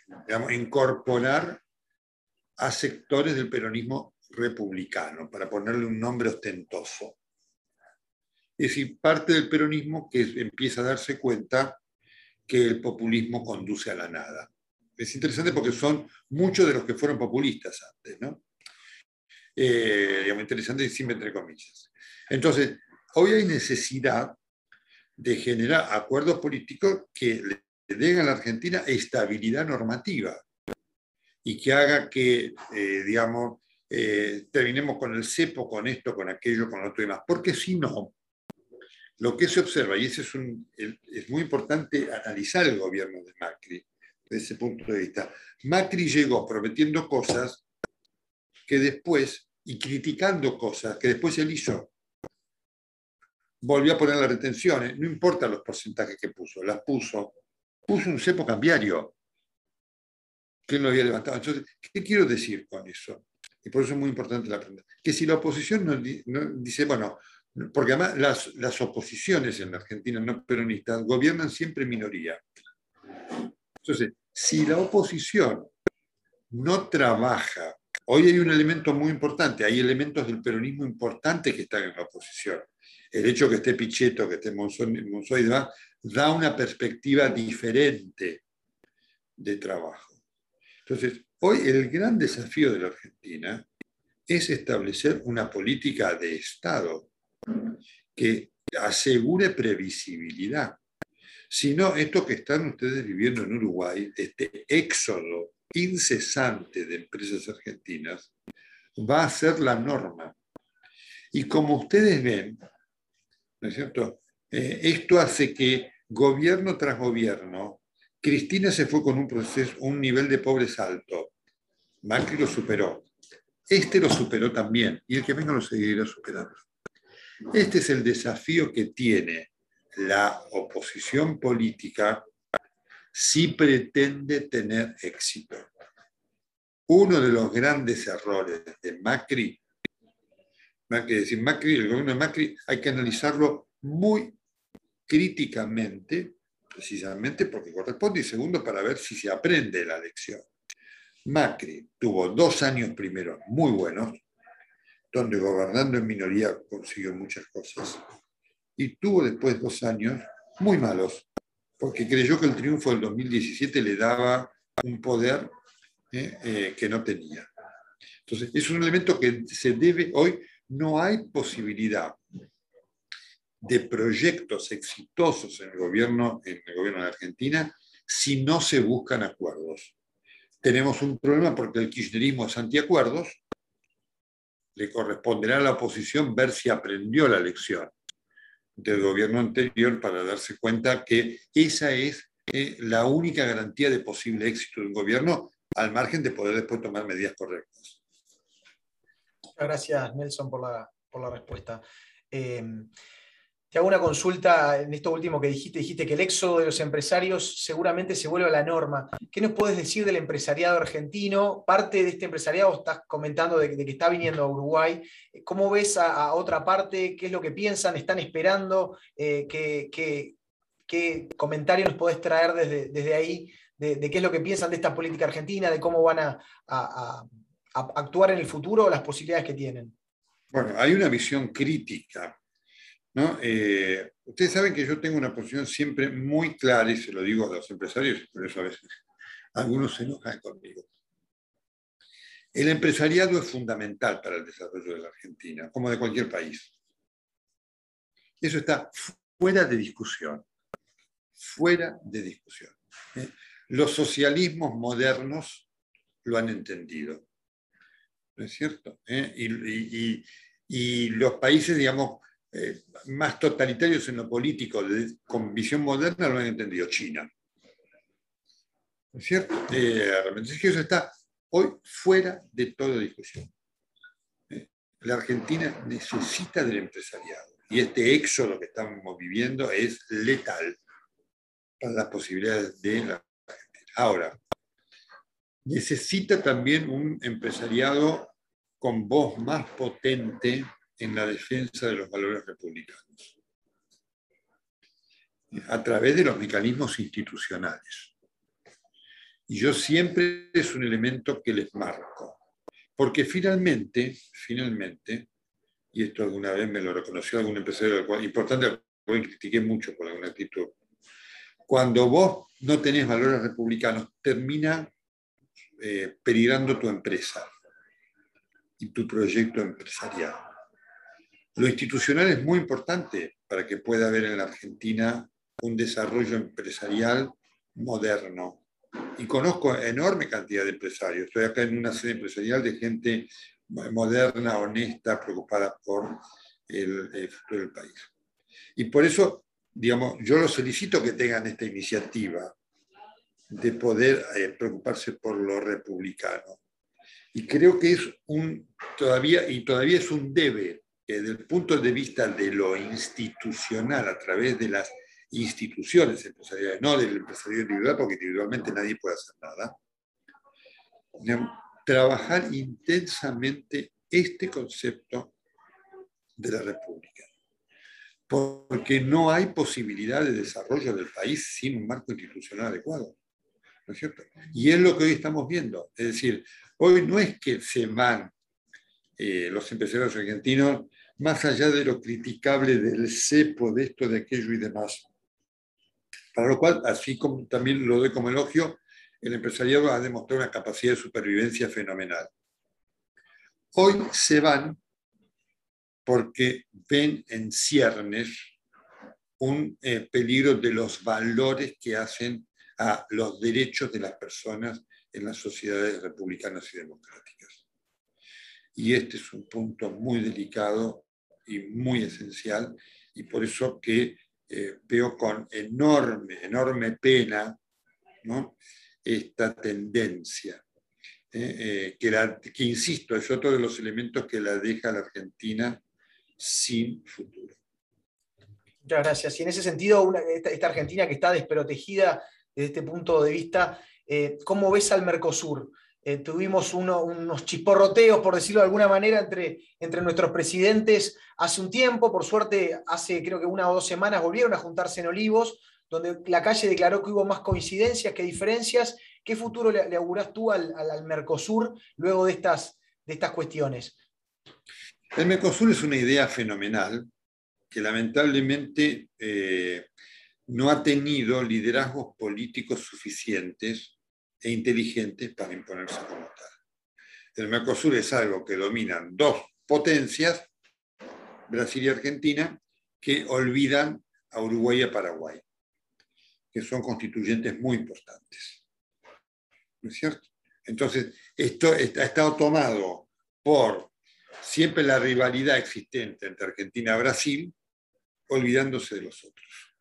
Speaker 2: incorporar a sectores del peronismo republicano, para ponerle un nombre ostentoso. Es decir, parte del peronismo que empieza a darse cuenta que el populismo conduce a la nada. Es interesante porque son muchos de los que fueron populistas antes, ¿no? Eh, digamos, interesante siempre entre comillas. Entonces, hoy hay necesidad de generar acuerdos políticos que le den a la Argentina estabilidad normativa y que haga que, eh, digamos, eh, terminemos con el cepo, con esto, con aquello, con otro y demás. Porque si no, lo que se observa, y eso es, es muy importante analizar el gobierno de Macri, desde ese punto de vista. Macri llegó prometiendo cosas que después, y criticando cosas que después él hizo. Volvió a poner las retenciones, no importa los porcentajes que puso, las puso. Puso un cepo cambiario que no había levantado. Entonces, ¿qué quiero decir con eso? Y por eso es muy importante la pregunta. Que si la oposición no, dice, bueno, porque además las, las, oposiciones en la Argentina no peronistas gobiernan siempre minoría. Entonces, si la oposición no trabaja, hoy hay un elemento muy importante, hay elementos del peronismo importantes que están en la oposición. El hecho que esté Pichetto, que esté Monzoy, da una perspectiva diferente de trabajo. Entonces, hoy el gran desafío de la Argentina es establecer una política de Estado que asegure previsibilidad. Sino esto que están ustedes viviendo en Uruguay, este éxodo incesante de empresas argentinas, va a ser la norma. Y como ustedes ven, ¿no es cierto? Eh, esto hace que gobierno tras gobierno, Cristina se fue con un proceso, un nivel de pobres alto. Macri lo superó. Este lo superó también y el que venga lo seguirá superando. Este es el desafío que tiene la oposición política si pretende tener éxito. Uno de los grandes errores de Macri, Macri, decir, Macri, el gobierno de Macri, hay que analizarlo muy críticamente, precisamente porque corresponde, y segundo, para ver si se aprende la lección. Macri tuvo dos años primeros muy buenos, donde gobernando en minoría consiguió muchas cosas y tuvo después dos años muy malos, porque creyó que el triunfo del 2017 le daba un poder eh, eh, que no tenía. Entonces, es un elemento que se debe, hoy no hay posibilidad de proyectos exitosos en el gobierno, en el gobierno de Argentina si no se buscan acuerdos. Tenemos un problema porque el kirchnerismo es antiacuerdos, le corresponderá a la oposición ver si aprendió la lección del gobierno anterior para darse cuenta que esa es eh, la única garantía de posible éxito de un gobierno, al margen de poder después tomar medidas correctas.
Speaker 1: Gracias, Nelson, por la, por la respuesta. Eh, te hago una consulta en esto último que dijiste. Dijiste que el éxodo de los empresarios seguramente se vuelve a la norma. ¿Qué nos puedes decir del empresariado argentino? Parte de este empresariado estás comentando de, que está viniendo a Uruguay. ¿Cómo ves a, otra parte? ¿Qué es lo que piensan? ¿Están esperando? Eh, ¿qué, comentarios nos podés traer desde, desde ahí de, qué es lo que piensan de esta política argentina, de cómo van a actuar en el futuro, las posibilidades que tienen?
Speaker 2: Bueno, hay una visión crítica eh, ustedes saben que yo tengo una posición siempre muy clara, y se lo digo a los empresarios, por eso a veces algunos se enojan conmigo. El empresariado es fundamental para el desarrollo de la Argentina, como de cualquier país. Eso está fuera de discusión. Fuera de discusión. ¿eh? Los socialismos modernos lo han entendido. ¿No es cierto? ¿Eh? Y, y, los países, digamos, eh, más totalitarios en lo político, con visión moderna, lo han entendido, China. ¿No es cierto? Eh, realmente es que eso está hoy fuera de toda discusión. La Argentina necesita del empresariado y este éxodo que estamos viviendo es letal para las posibilidades de la Argentina. Ahora, necesita también un empresariado con voz más potente en la defensa de los valores republicanos, a través de los mecanismos institucionales. Y yo siempre es un elemento que les marco, porque finalmente, finalmente, y esto alguna vez me lo reconoció algún empresario, importante, porque critiqué mucho por alguna actitud, cuando vos no tenés valores republicanos, termina eh, peligrando tu empresa y tu proyecto empresarial. Lo institucional es muy importante para que pueda haber en la Argentina un desarrollo empresarial moderno. Y conozco enorme cantidad de empresarios. Estoy acá en una sede empresarial de gente moderna, honesta, preocupada por el, el futuro del país. Y por eso digamos, yo los solicito que tengan esta iniciativa de poder eh, preocuparse por lo republicano. Y creo que es un, todavía, y todavía es un debe, desde el punto de vista de lo institucional, a través de las instituciones empresariales, no del empresario individual, porque individualmente nadie puede hacer nada, trabajar intensamente este concepto de la República porque no hay posibilidad de desarrollo del país sin un marco institucional adecuado. ¿No es cierto? Y es lo que hoy estamos viendo. Es decir, hoy no es que se van eh, los empresarios argentinos más allá de lo criticable del cepo, de esto, de aquello y demás. Para lo cual, así como también lo doy como elogio, el empresariado ha demostrado una capacidad de supervivencia fenomenal. Hoy se van porque ven en ciernes un eh, peligro de los valores que hacen a los derechos de las personas en las sociedades republicanas y democráticas. Y este es un punto muy delicado y muy esencial, y por eso que eh, veo con enorme, enorme pena esta tendencia, eh, que, que, insisto, es otro de los elementos que la deja la Argentina sin futuro.
Speaker 1: Muchas gracias. Y en ese sentido, esta, Argentina que está desprotegida desde este punto de vista, eh, ¿cómo ves al Mercosur? Eh, tuvimos unos chisporroteos, por decirlo de alguna manera, entre, nuestros presidentes hace un tiempo. Por suerte, hace creo que una o dos semanas volvieron a juntarse en Olivos, donde la calle declaró que hubo más coincidencias que diferencias. ¿Qué futuro le, auguras tú al, al, Mercosur luego de estas, de estas cuestiones?
Speaker 2: El Mercosur es una idea fenomenal que lamentablemente eh, no ha tenido liderazgos políticos suficientes e inteligentes para imponerse como tal. El Mercosur es algo que dominan dos potencias, Brasil y Argentina, que olvidan a Uruguay y a Paraguay, que son constituyentes muy importantes. ¿No es cierto? Entonces, esto ha estado tomado por siempre la rivalidad existente entre Argentina y Brasil, olvidándose de los otros.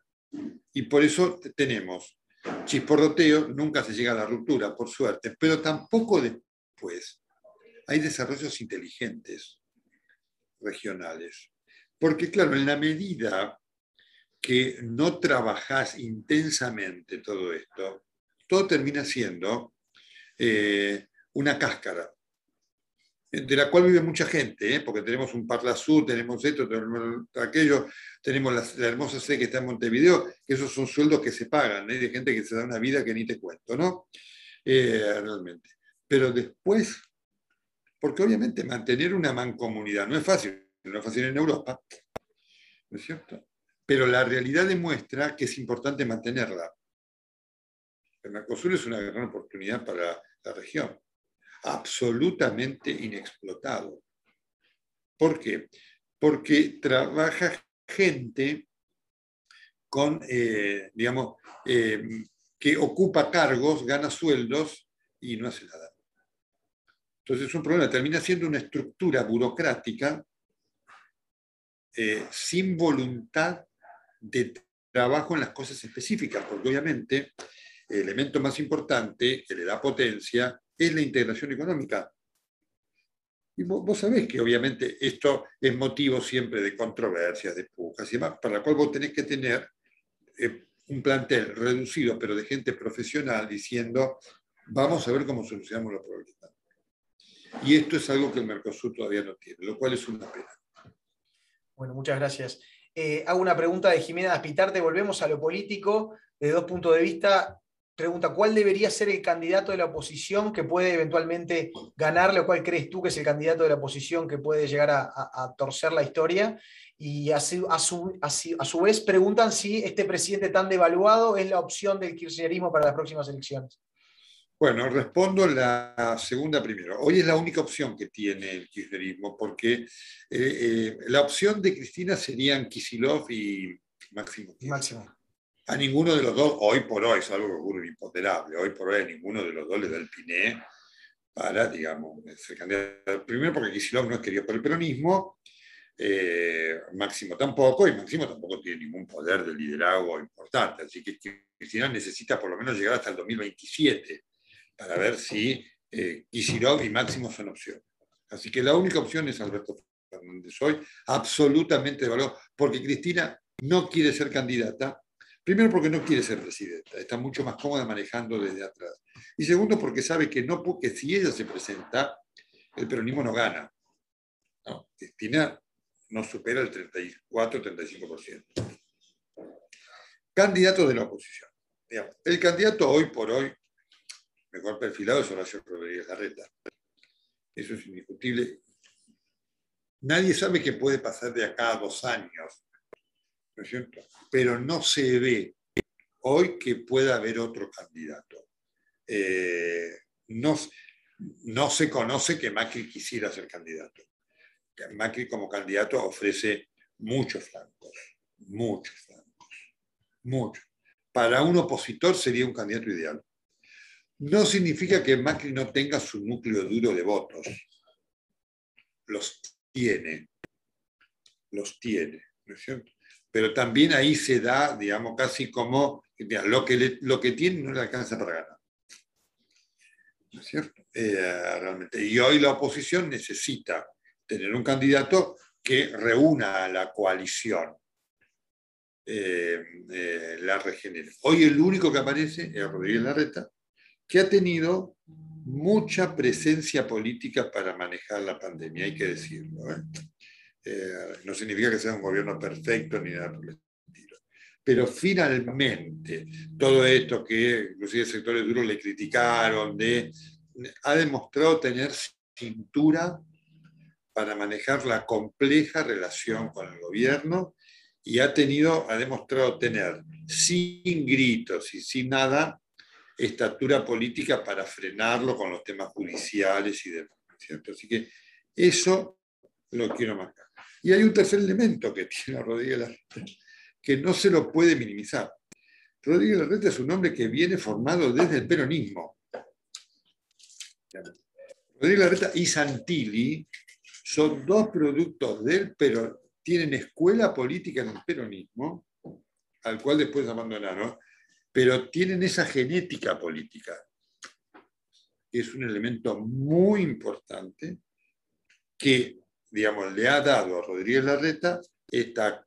Speaker 2: Y por eso tenemos chisporroteo, nunca se llega a la ruptura, por suerte, pero tampoco después hay desarrollos inteligentes regionales. Porque claro, en la medida que no trabajas intensamente todo esto, todo termina siendo eh, una cáscara de la cual vive mucha gente, ¿eh? porque tenemos un Parla Sur, tenemos esto, tenemos aquello, tenemos la, hermosa sede que está en Montevideo, que esos son sueldos que se pagan, ¿eh? de gente que se da una vida que ni te cuento, ¿no? Eh, realmente. Pero después, porque obviamente mantener una mancomunidad no es fácil, no es fácil en Europa, ¿no es cierto? Pero la realidad demuestra que es importante mantenerla. El Mercosur es una gran oportunidad para la región absolutamente inexplotado. ¿Por qué? Porque trabaja gente con, eh, digamos, eh, que ocupa cargos, gana sueldos y no hace nada. Entonces es un problema, termina siendo una estructura burocrática eh, sin voluntad de trabajo en las cosas específicas, porque obviamente el elemento más importante que le da potencia es la integración económica. Y vos, sabés que obviamente esto es motivo siempre de controversias, de pujas y demás, para la cual vos tenés que tener eh, un plantel reducido, pero de gente profesional, diciendo, vamos a ver cómo solucionamos los problemas. Y esto es algo que el Mercosur todavía no tiene, lo cual es una pena.
Speaker 1: Bueno, muchas gracias. Eh, hago una pregunta de Jimena Aspitarte, volvemos a lo político, de dos puntos de vista. Pregunta, ¿cuál debería ser el candidato de la oposición que puede eventualmente ganarle o cuál crees tú que es el candidato de la oposición que puede llegar a, torcer la historia? Y a su, a, su, vez preguntan si este presidente tan devaluado es la opción del kirchnerismo para las próximas elecciones.
Speaker 2: Bueno, respondo la segunda primero. Hoy es la única opción que tiene el kirchnerismo, porque eh, eh, la opción de Cristina serían Kisilov y Máximo.
Speaker 1: Máximo.
Speaker 2: A ninguno de los dos, hoy por hoy, es algo que ocurre imponderable, hoy por hoy a ninguno de los dos le da el piné para, digamos, ser candidato. Primero porque Kisilov no es querido por el peronismo, eh, Máximo tampoco, y Máximo tampoco tiene ningún poder de liderazgo importante, así que Cristina necesita por lo menos llegar hasta el 2027 para ver si eh, y Máximo son opciones. Así que la única opción es Alberto Fernández hoy, absolutamente de valor, porque Cristina no quiere ser candidata, primero porque no quiere ser presidenta, está mucho más cómoda manejando desde atrás. Y segundo porque sabe que, no, porque si ella se presenta, el peronismo no gana. Cristina no supera el 34-35%. Candidato de la oposición. El candidato hoy por hoy mejor perfilado es Horacio Rodríguez Larreta. Eso es indiscutible. Nadie sabe qué puede pasar de acá a dos años, ¿no es cierto? Pero no se ve hoy que pueda haber otro candidato. Eh, no, no se conoce que Macri quisiera ser candidato. Macri como candidato ofrece muchos flancos, muchos flancos, muchos. Para un opositor sería un candidato ideal. No significa que Macri no tenga su núcleo duro de votos. Los tiene. Los tiene, ¿no es cierto? Pero también ahí se da, digamos, casi como lo, que lo que tiene no le alcanza para ganar. ¿No es cierto? Eh, realmente. Y hoy la oposición necesita tener un candidato que reúna a la coalición, eh, eh, la regenere. Hoy el único que aparece es Rodríguez Larreta, que ha tenido mucha presencia política para manejar la pandemia, hay que decirlo. ¿Eh? No significa que sea un gobierno perfecto ni nada por el estilo. Pero finalmente, todo esto que inclusive sectores duros le criticaron, de, ha demostrado tener cintura para manejar la compleja relación con el gobierno y ha tenido, ha demostrado tener sin gritos y sin nada estatura política para frenarlo con los temas judiciales y demás. ¿cierto? Así que eso lo quiero marcar. Y hay un tercer elemento que tiene Rodríguez Larreta, que no se lo puede minimizar. Rodríguez Larreta es un hombre que viene formado desde el peronismo. Rodríguez Larreta y Santilli son dos productos del pero tienen escuela política en el peronismo, al cual después abandonaron, pero tienen esa genética política, es un elemento muy importante que, digamos, le ha dado a Rodríguez Larreta esta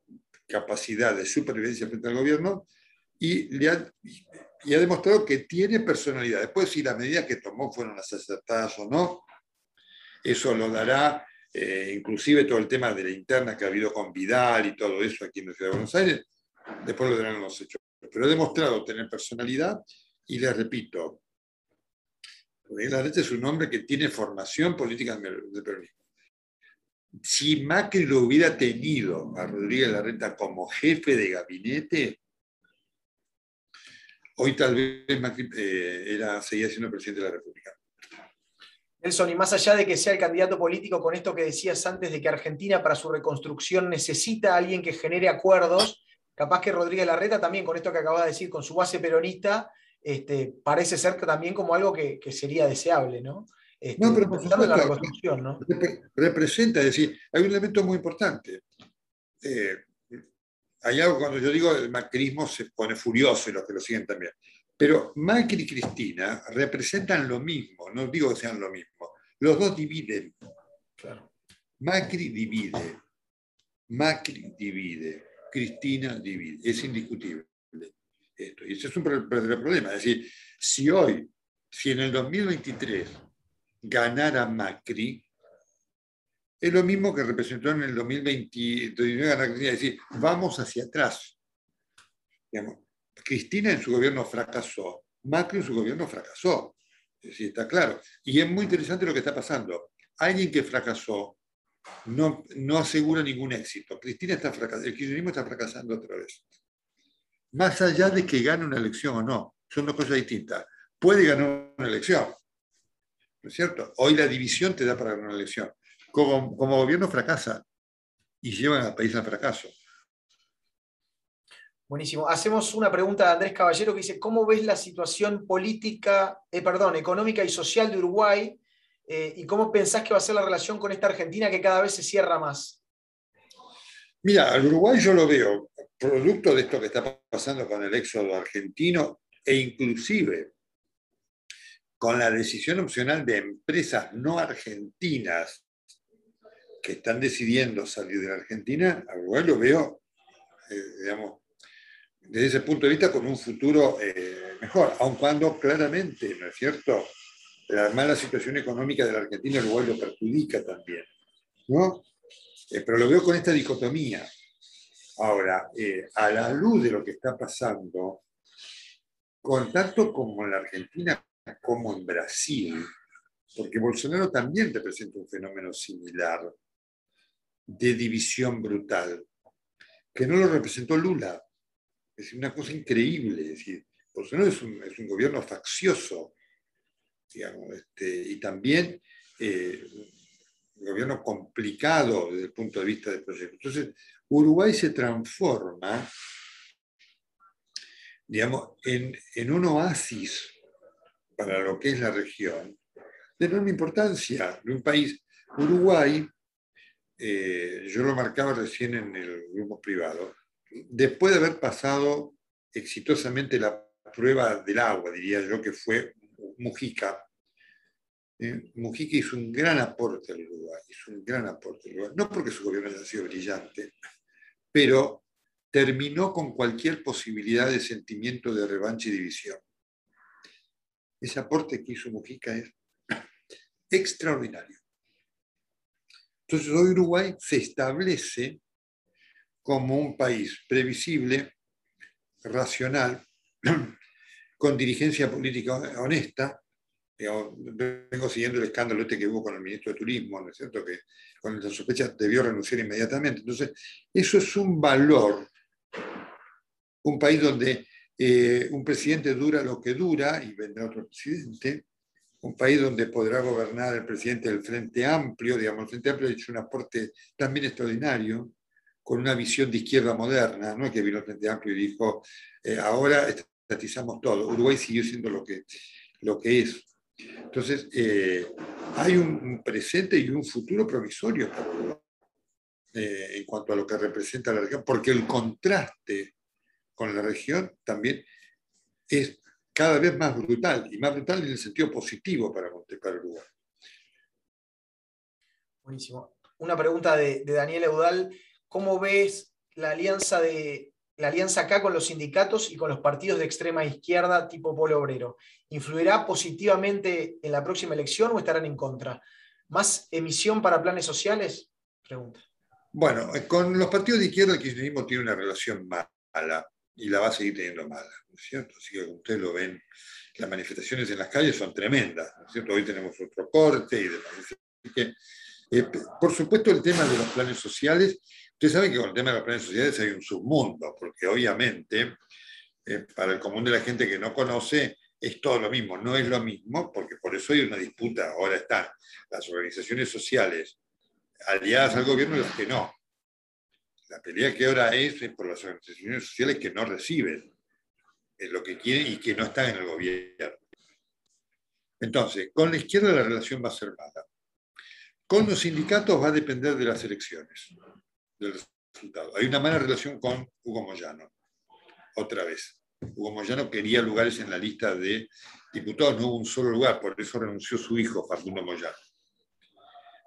Speaker 2: capacidad de supervivencia frente al gobierno y, le ha, ha demostrado que tiene personalidad. Después, si las medidas que tomó fueron las acertadas o no, eso lo dará, eh, inclusive todo el tema de la interna que ha habido con Vidal y todo eso aquí en la Ciudad de Buenos Aires, después lo darán los hechos pero he demostrado tener personalidad y les repito, Rodríguez Larreta es un hombre que tiene formación política de peronismo. Si Macri lo hubiera tenido a Rodríguez Larreta como jefe de gabinete, hoy tal vez Macri eh, era, seguía siendo presidente de la República.
Speaker 1: Nelson, y más allá de que sea el candidato político, con esto que decías antes de que Argentina para su reconstrucción necesita a alguien que genere acuerdos, capaz que Rodríguez Larreta también, con esto que acaba de decir, con su base peronista, este, parece ser también como algo que, sería deseable, ¿no? Este,
Speaker 2: no, pero por
Speaker 1: en la
Speaker 2: supuesto,
Speaker 1: reconstrucción, ¿no?
Speaker 2: rep- representa, es decir, hay un elemento muy importante. Eh, hay algo cuando yo digo el macrismo se pone furioso y los que lo siguen también. Pero Macri y Cristina representan lo mismo, no digo que sean lo mismo. Los dos dividen.
Speaker 1: Claro.
Speaker 2: Macri divide. Macri divide. Cristina divide. Es indiscutible. Esto. Y ese es un problema. Es decir, si hoy, si en el 2023 ganara Macri, es lo mismo que representó en el 2029 ganar Cristina. Es decir, vamos hacia atrás. Cristina en su gobierno fracasó, Macri en su gobierno fracasó. Es está claro. Y es muy interesante lo que está pasando. Alguien que fracasó no, no asegura ningún éxito. Cristina está fracasando, el kirchnerismo está fracasando otra vez. Más allá de que gane una elección o no, son dos cosas distintas. Puede ganar una elección, ¿no es cierto? Hoy la división te da para ganar una elección. Como, como gobierno fracasa y llevan al país al fracaso.
Speaker 1: Buenísimo. Hacemos una pregunta de Andrés Caballero que dice, ¿cómo ves la situación política, eh, perdón, económica y social de Uruguay? Eh, ¿Y cómo pensás que va a ser la relación con esta Argentina que cada vez se cierra más?
Speaker 2: Mira, al Uruguay yo lo veo producto de esto que está pasando con el éxodo argentino e inclusive con la decisión opcional de empresas no argentinas que están decidiendo salir de la Argentina, al lo veo, eh, digamos, desde ese punto de vista con un futuro eh, mejor, aun cuando claramente, ¿no es cierto?, la mala situación económica de la Argentina, el lo perjudica también, ¿no? Eh, pero lo veo con esta dicotomía. Ahora, a la luz de lo que está pasando, con tanto como la Argentina como en Brasil, porque Bolsonaro también representa un fenómeno similar de división brutal, que no lo representó Lula. Es una cosa increíble. Decir, Bolsonaro es un, es un gobierno faccioso, este, y también eh, un gobierno complicado desde el punto de vista del proyecto. Entonces, Uruguay se transforma, digamos, en un oasis para lo que es la región, de enorme importancia de un país. Uruguay, eh, yo lo marcaba recién en el grupo privado, después de haber pasado exitosamente la prueba del agua, diría yo, que fue Mujica, eh, Mujica hizo un gran aporte al Uruguay, hizo un gran aporte al Uruguay, no porque su gobierno haya sido brillante, pero terminó con cualquier posibilidad de sentimiento de revancha y división. Ese aporte que hizo Mujica es extraordinario. Entonces hoy Uruguay se establece como un país previsible, racional, con dirigencia política honesta. Vengo siguiendo el escándalo este que hubo con el ministro de Turismo, ¿no es cierto? Que con la sospecha debió renunciar inmediatamente. Entonces, eso es un valor. Un país donde eh, un presidente dura lo que dura y vendrá otro presidente. Un país donde podrá gobernar el presidente del Frente Amplio, digamos, el Frente Amplio ha hecho un aporte también extraordinario, con una visión de izquierda moderna, no que vino el Frente Amplio y dijo, eh, ahora estatizamos todo. Uruguay siguió siendo lo que, lo que es. Entonces, eh, hay un, presente y un futuro Uruguay eh, en cuanto a lo que representa la región, porque el contraste con la región también es cada vez más brutal, y más brutal en el sentido positivo para, para Uruguay.
Speaker 1: Buenísimo. Una pregunta de, de Daniel Eudal. ¿Cómo ves la alianza, de, la alianza acá con los sindicatos y con los partidos de extrema izquierda tipo Polo Obrero? ¿Influirá positivamente en la próxima elección o estarán en contra? ¿Más emisión para planes sociales? Pregunta.
Speaker 2: Bueno, con los partidos de izquierda el kirchnerismo tiene una relación mala y la va a seguir teniendo mala, ¿no es cierto? Así que como ustedes lo ven, las manifestaciones en las calles son tremendas, ¿no es cierto? Hoy tenemos otro corte y demás. Eh, por supuesto, el tema de los planes sociales, ustedes saben que con el tema de los planes sociales hay un submundo, porque obviamente, eh, para el común de la gente que no conoce, es todo lo mismo, no es lo mismo, porque por eso hay una disputa, ahora están las organizaciones sociales aliadas al gobierno y las que no. La pelea que ahora es, por las organizaciones sociales que no reciben lo que quieren y que no están en el gobierno. Entonces, con la izquierda la relación va a ser mala. Con los sindicatos va a depender de las elecciones, del resultado. Hay una mala relación con Hugo Moyano, otra vez. Hugo Moyano quería lugares en la lista de diputados, no hubo un solo lugar, por eso renunció su hijo, Facundo Moyano.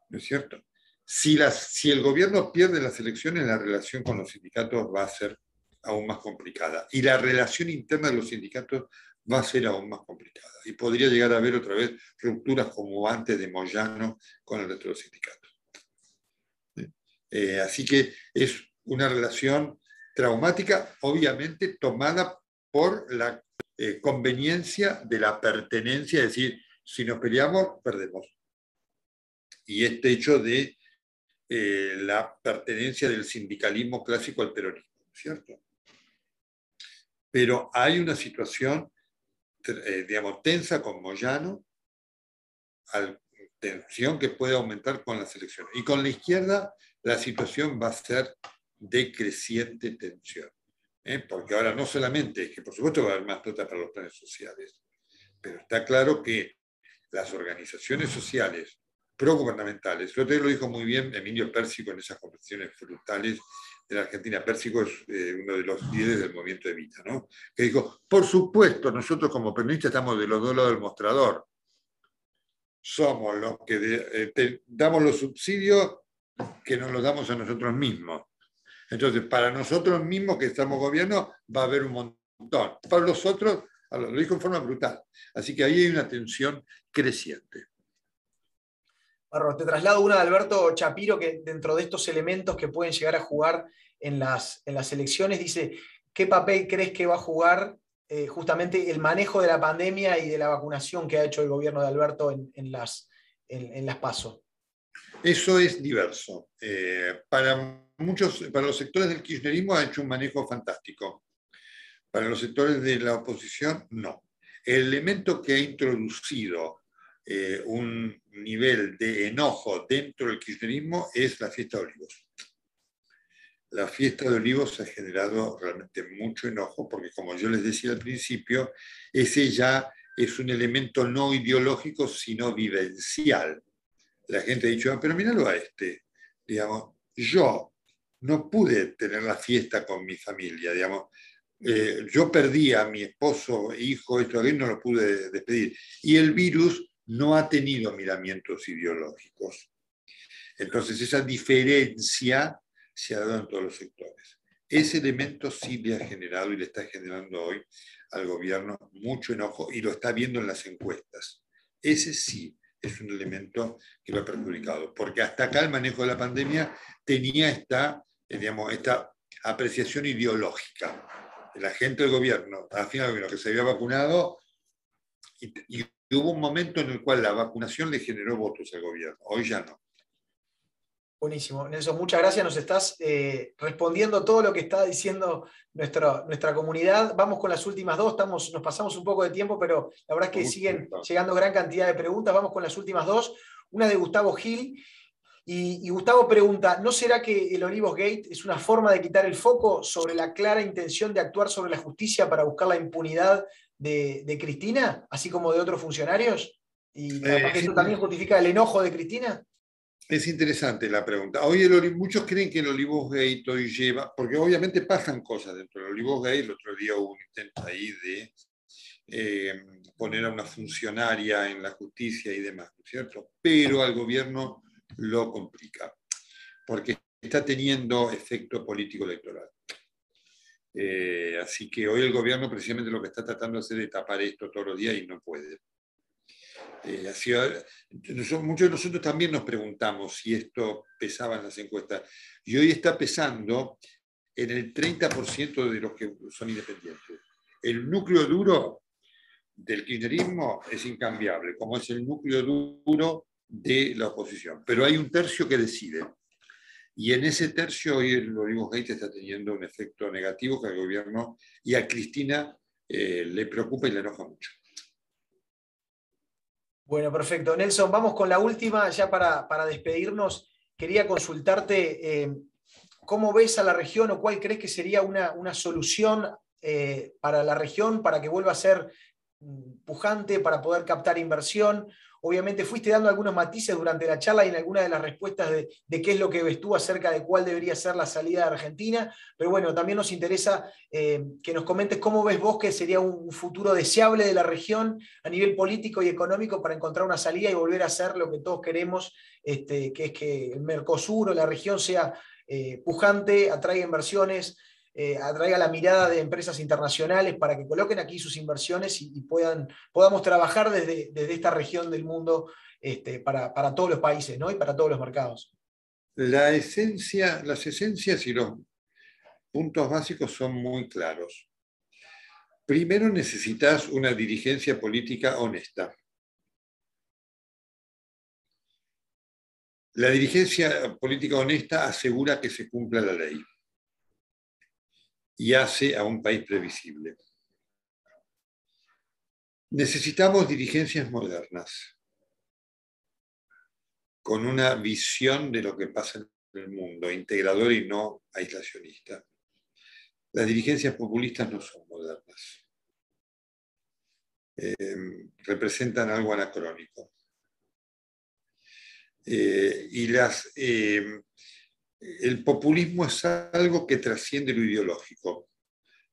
Speaker 2: ¿No es cierto? Si, si el gobierno pierde las elecciones, la relación con los sindicatos va a ser aún más complicada. Y la relación interna de los sindicatos va a ser aún más complicada. Y podría llegar a haber otra vez rupturas como antes de Moyano con el resto de los sindicatos. Eh, así que es una relación traumática, obviamente tomada por la eh, conveniencia de la pertenencia, es decir, si nos peleamos, perdemos. Y este hecho de eh, la pertenencia del sindicalismo clásico al peronismo, ¿cierto? Pero hay una situación, eh, digamos, tensa con Moyano, tensión que puede aumentar con las elecciones. Y con la izquierda la situación va a ser de creciente tensión. ¿eh? porque ahora no solamente es que por supuesto va a haber más plata para los planes sociales, pero está claro que las organizaciones sociales progubernamentales, lo lo dijo muy bien Emilio Pérsico en esas conversaciones frutales de la Argentina. Pérsico es eh, uno de los líderes del movimiento de Vita, ¿no? que dijo, por supuesto, nosotros como peronistas estamos de los dos lados del mostrador. Somos los que eh, damos los subsidios que nos los damos a nosotros mismos. Entonces, para nosotros mismos que estamos gobierno, va a haber un montón. Para los otros, lo dijo en forma brutal. Así que ahí hay una tensión creciente.
Speaker 1: Te traslado una de Alberto Chapiro, que dentro de estos elementos que pueden llegar a jugar en las, en las elecciones, dice, ¿qué papel crees que va a jugar eh, justamente el manejo de la pandemia y de la vacunación que ha hecho el gobierno de Alberto en, las, en, las PASO?
Speaker 2: Eso es diverso. Eh, para muchos, para los sectores del kirchnerismo ha hecho un manejo fantástico. Para los sectores de la oposición, no. El elemento que ha introducido eh, un nivel de enojo dentro del kirchnerismo es la fiesta de olivos. La fiesta de olivos ha generado realmente mucho enojo porque, como yo les decía al principio, ese ya es un elemento no ideológico, sino vivencial. La gente ha dicho, ah, pero míralo a este. Digamos, yo no pude tener la fiesta con mi familia, digamos. Eh, yo perdí a mi esposo, hijo, esto, no lo pude despedir. Y el virus no ha tenido miramientos ideológicos. Entonces, esa diferencia se ha dado en todos los sectores. Ese elemento sí le ha generado y le está generando hoy al gobierno mucho enojo y lo está viendo en las encuestas. Ese sí es un elemento que lo ha perjudicado, porque hasta acá el manejo de la pandemia tenía esta eh, digamos, esta apreciación ideológica de la gente del gobierno, al final lo que se había vacunado, y, hubo un momento en el cual la vacunación le generó votos al gobierno, hoy ya no.
Speaker 1: Buenísimo. Nelson, muchas gracias. Nos estás eh, respondiendo todo lo que está diciendo nuestra, nuestra comunidad. Vamos con las últimas dos. Estamos, nos pasamos un poco de tiempo, pero la verdad es que siguen llegando gran cantidad de preguntas. Vamos con las últimas dos. Una de Gustavo Gil y, Gustavo pregunta, ¿no será que el Olivos Gate es una forma de quitar el foco sobre la clara intención de actuar sobre la justicia para buscar la impunidad de, Cristina, así como de otros funcionarios? ¿Y eh, eso también justifica el enojo de Cristina?
Speaker 2: Es interesante la pregunta. Hoy el, muchos creen que el Olivos Gate hoy lleva, porque obviamente pasan cosas dentro del Olivos Gate. El otro día hubo un intento ahí de eh, poner a una funcionaria en la justicia y demás, ¿no es cierto? Pero al gobierno lo complica, porque está teniendo efecto político electoral. Eh, así que hoy el gobierno precisamente lo que está tratando de hacer es tapar esto todos los días y no puede. Eh, muchos de nosotros también nos preguntamos si esto pesaba en las encuestas. Y hoy está pesando en el 30% de los que son independientes. El núcleo duro del kirchnerismo es incambiable, como es el núcleo duro de la oposición. Pero hay un tercio que decide. Y en ese tercio hoy el Olivo Gate está teniendo un efecto negativo que al gobierno y a Cristina eh, le preocupa y le enoja mucho.
Speaker 1: Bueno, perfecto. Nelson, vamos con la última, ya para, despedirnos. Quería consultarte eh, cómo ves a la región o cuál crees que sería una, una solución eh, para la región para que vuelva a ser pujante para poder captar inversión. Obviamente fuiste dando algunos matices durante la charla y en algunas de las respuestas de, qué es lo que ves tú acerca de cuál debería ser la salida de Argentina, pero bueno, también nos interesa eh, que nos comentes cómo ves vos que sería un futuro deseable de la región a nivel político y económico para encontrar una salida y volver a hacer lo que todos queremos, este, que es que el Mercosur o la región sea eh, pujante, atraiga inversiones, eh, atraiga la mirada de empresas internacionales para que coloquen aquí sus inversiones y, puedan, podamos trabajar desde, esta región del mundo este, para, todos los países ¿no? y para todos los mercados.
Speaker 2: La esencia, las esencias y los puntos básicos son muy claros. Primero necesitas una dirigencia política honesta. La dirigencia política honesta asegura que se cumpla la ley y hace a un país previsible. Necesitamos dirigencias modernas, con una visión de lo que pasa en el mundo, integrador y no aislacionista. Las dirigencias populistas no son modernas. Eh, representan algo anacrónico. Eh, y las, eh, el populismo es algo que trasciende lo ideológico.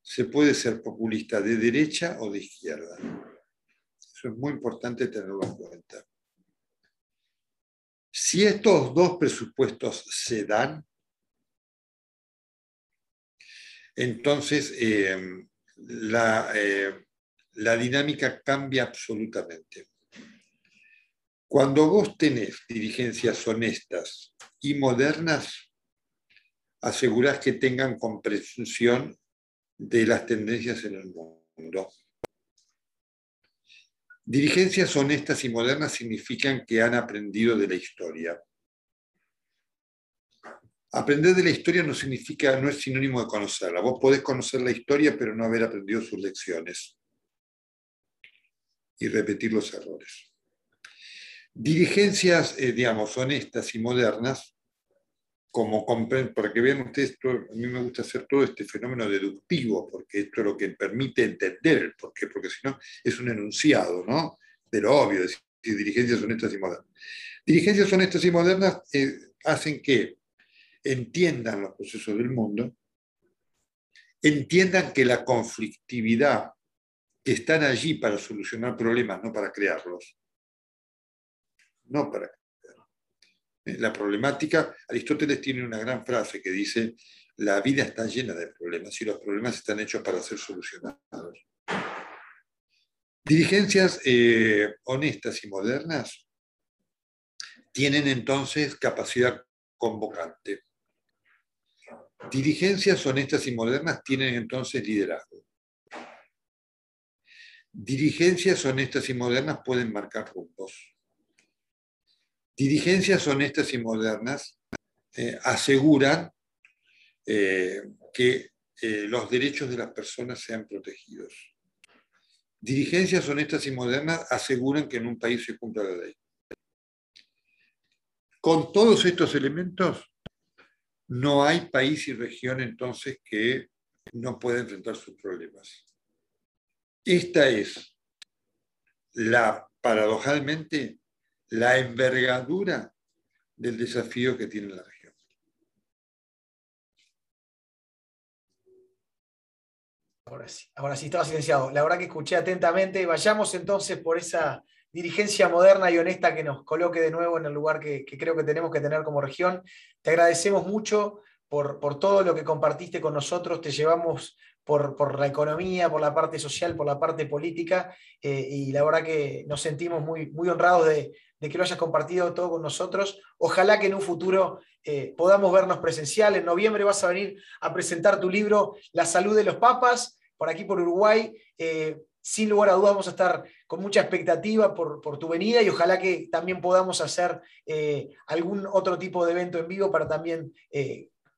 Speaker 2: Se puede ser populista de derecha o de izquierda. Eso es muy importante tenerlo en cuenta. Si estos dos presupuestos se dan, entonces eh, la, eh, la dinámica cambia absolutamente. Cuando vos tenés dirigencias honestas y modernas, asegurás que tengan comprensión de las tendencias en el mundo. Dirigencias honestas y modernas significan que han aprendido de la historia. Aprender de la historia no significa, no es sinónimo de conocerla. Vos podés conocer la historia, pero no haber aprendido sus lecciones y repetir los errores. Dirigencias, eh, digamos, honestas y modernas como para que vean ustedes, a mí me gusta hacer todo este fenómeno deductivo, porque esto es lo que permite entender el porqué, porque si no es un enunciado, ¿no? De lo obvio, decir, dirigencias honestas y modernas. Dirigencias honestas y modernas eh, hacen que entiendan los procesos del mundo, entiendan que la conflictividad, que están allí para solucionar problemas, no para crearlos, no para la problemática, Aristóteles tiene una gran frase que dice, la vida está llena de problemas y los problemas están hechos para ser solucionados. Dirigencias eh, honestas y modernas tienen entonces capacidad convocante. Dirigencias honestas y modernas tienen entonces liderazgo. Dirigencias honestas y modernas pueden marcar rumbos. Dirigencias honestas y modernas eh, aseguran eh, que eh, los derechos de las personas sean protegidos. Dirigencias honestas y modernas aseguran que en un país se cumpla la ley. Con todos estos elementos, no hay país y región entonces que no pueda enfrentar sus problemas. Esta es la, paradojalmente, la envergadura del desafío que tiene la región.
Speaker 1: Ahora sí, ahora sí, estaba silenciado. La verdad que escuché atentamente. Vayamos entonces por esa dirigencia moderna y honesta que nos coloque de nuevo en el lugar que, creo que tenemos que tener como región. Te agradecemos mucho por, todo lo que compartiste con nosotros. Te llevamos por, la economía, por la parte social, por la parte política, eh, y la verdad que nos sentimos muy, muy honrados de, que lo hayas compartido todo con nosotros. Ojalá que en un futuro eh, podamos vernos presencial. En noviembre vas a venir a presentar tu libro La salud de los papas, por aquí por Uruguay. Eh, sin lugar a dudas vamos a estar con mucha expectativa por, tu venida y ojalá que también podamos hacer algún otro tipo de evento en vivo para también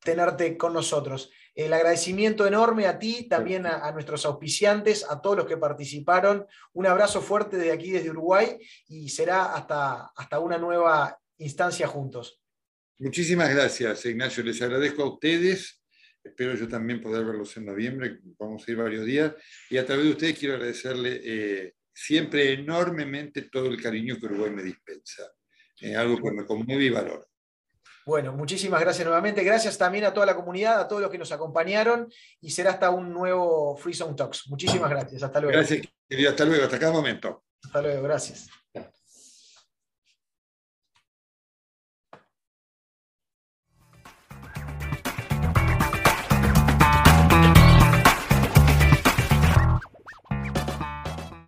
Speaker 1: tenerte con nosotros. El agradecimiento enorme a ti, también a, nuestros auspiciantes, a todos los que participaron. Un abrazo fuerte de aquí, desde Uruguay, y será hasta, hasta una nueva instancia juntos.
Speaker 2: Muchísimas gracias, Ignacio. Les agradezco a ustedes. Espero yo también poder verlos en noviembre. Vamos a ir varios días. Y a través de ustedes quiero agradecerle eh, siempre enormemente todo el cariño que Uruguay me dispensa. Es algo que me conmueve y valoro.
Speaker 1: Bueno, muchísimas gracias nuevamente. Gracias también a toda la comunidad, a todos los que nos acompañaron y será hasta un nuevo Free Zone Talks. Muchísimas gracias. Hasta luego.
Speaker 2: Gracias, querido. Hasta luego. Hasta cada momento.
Speaker 1: Hasta luego. Gracias.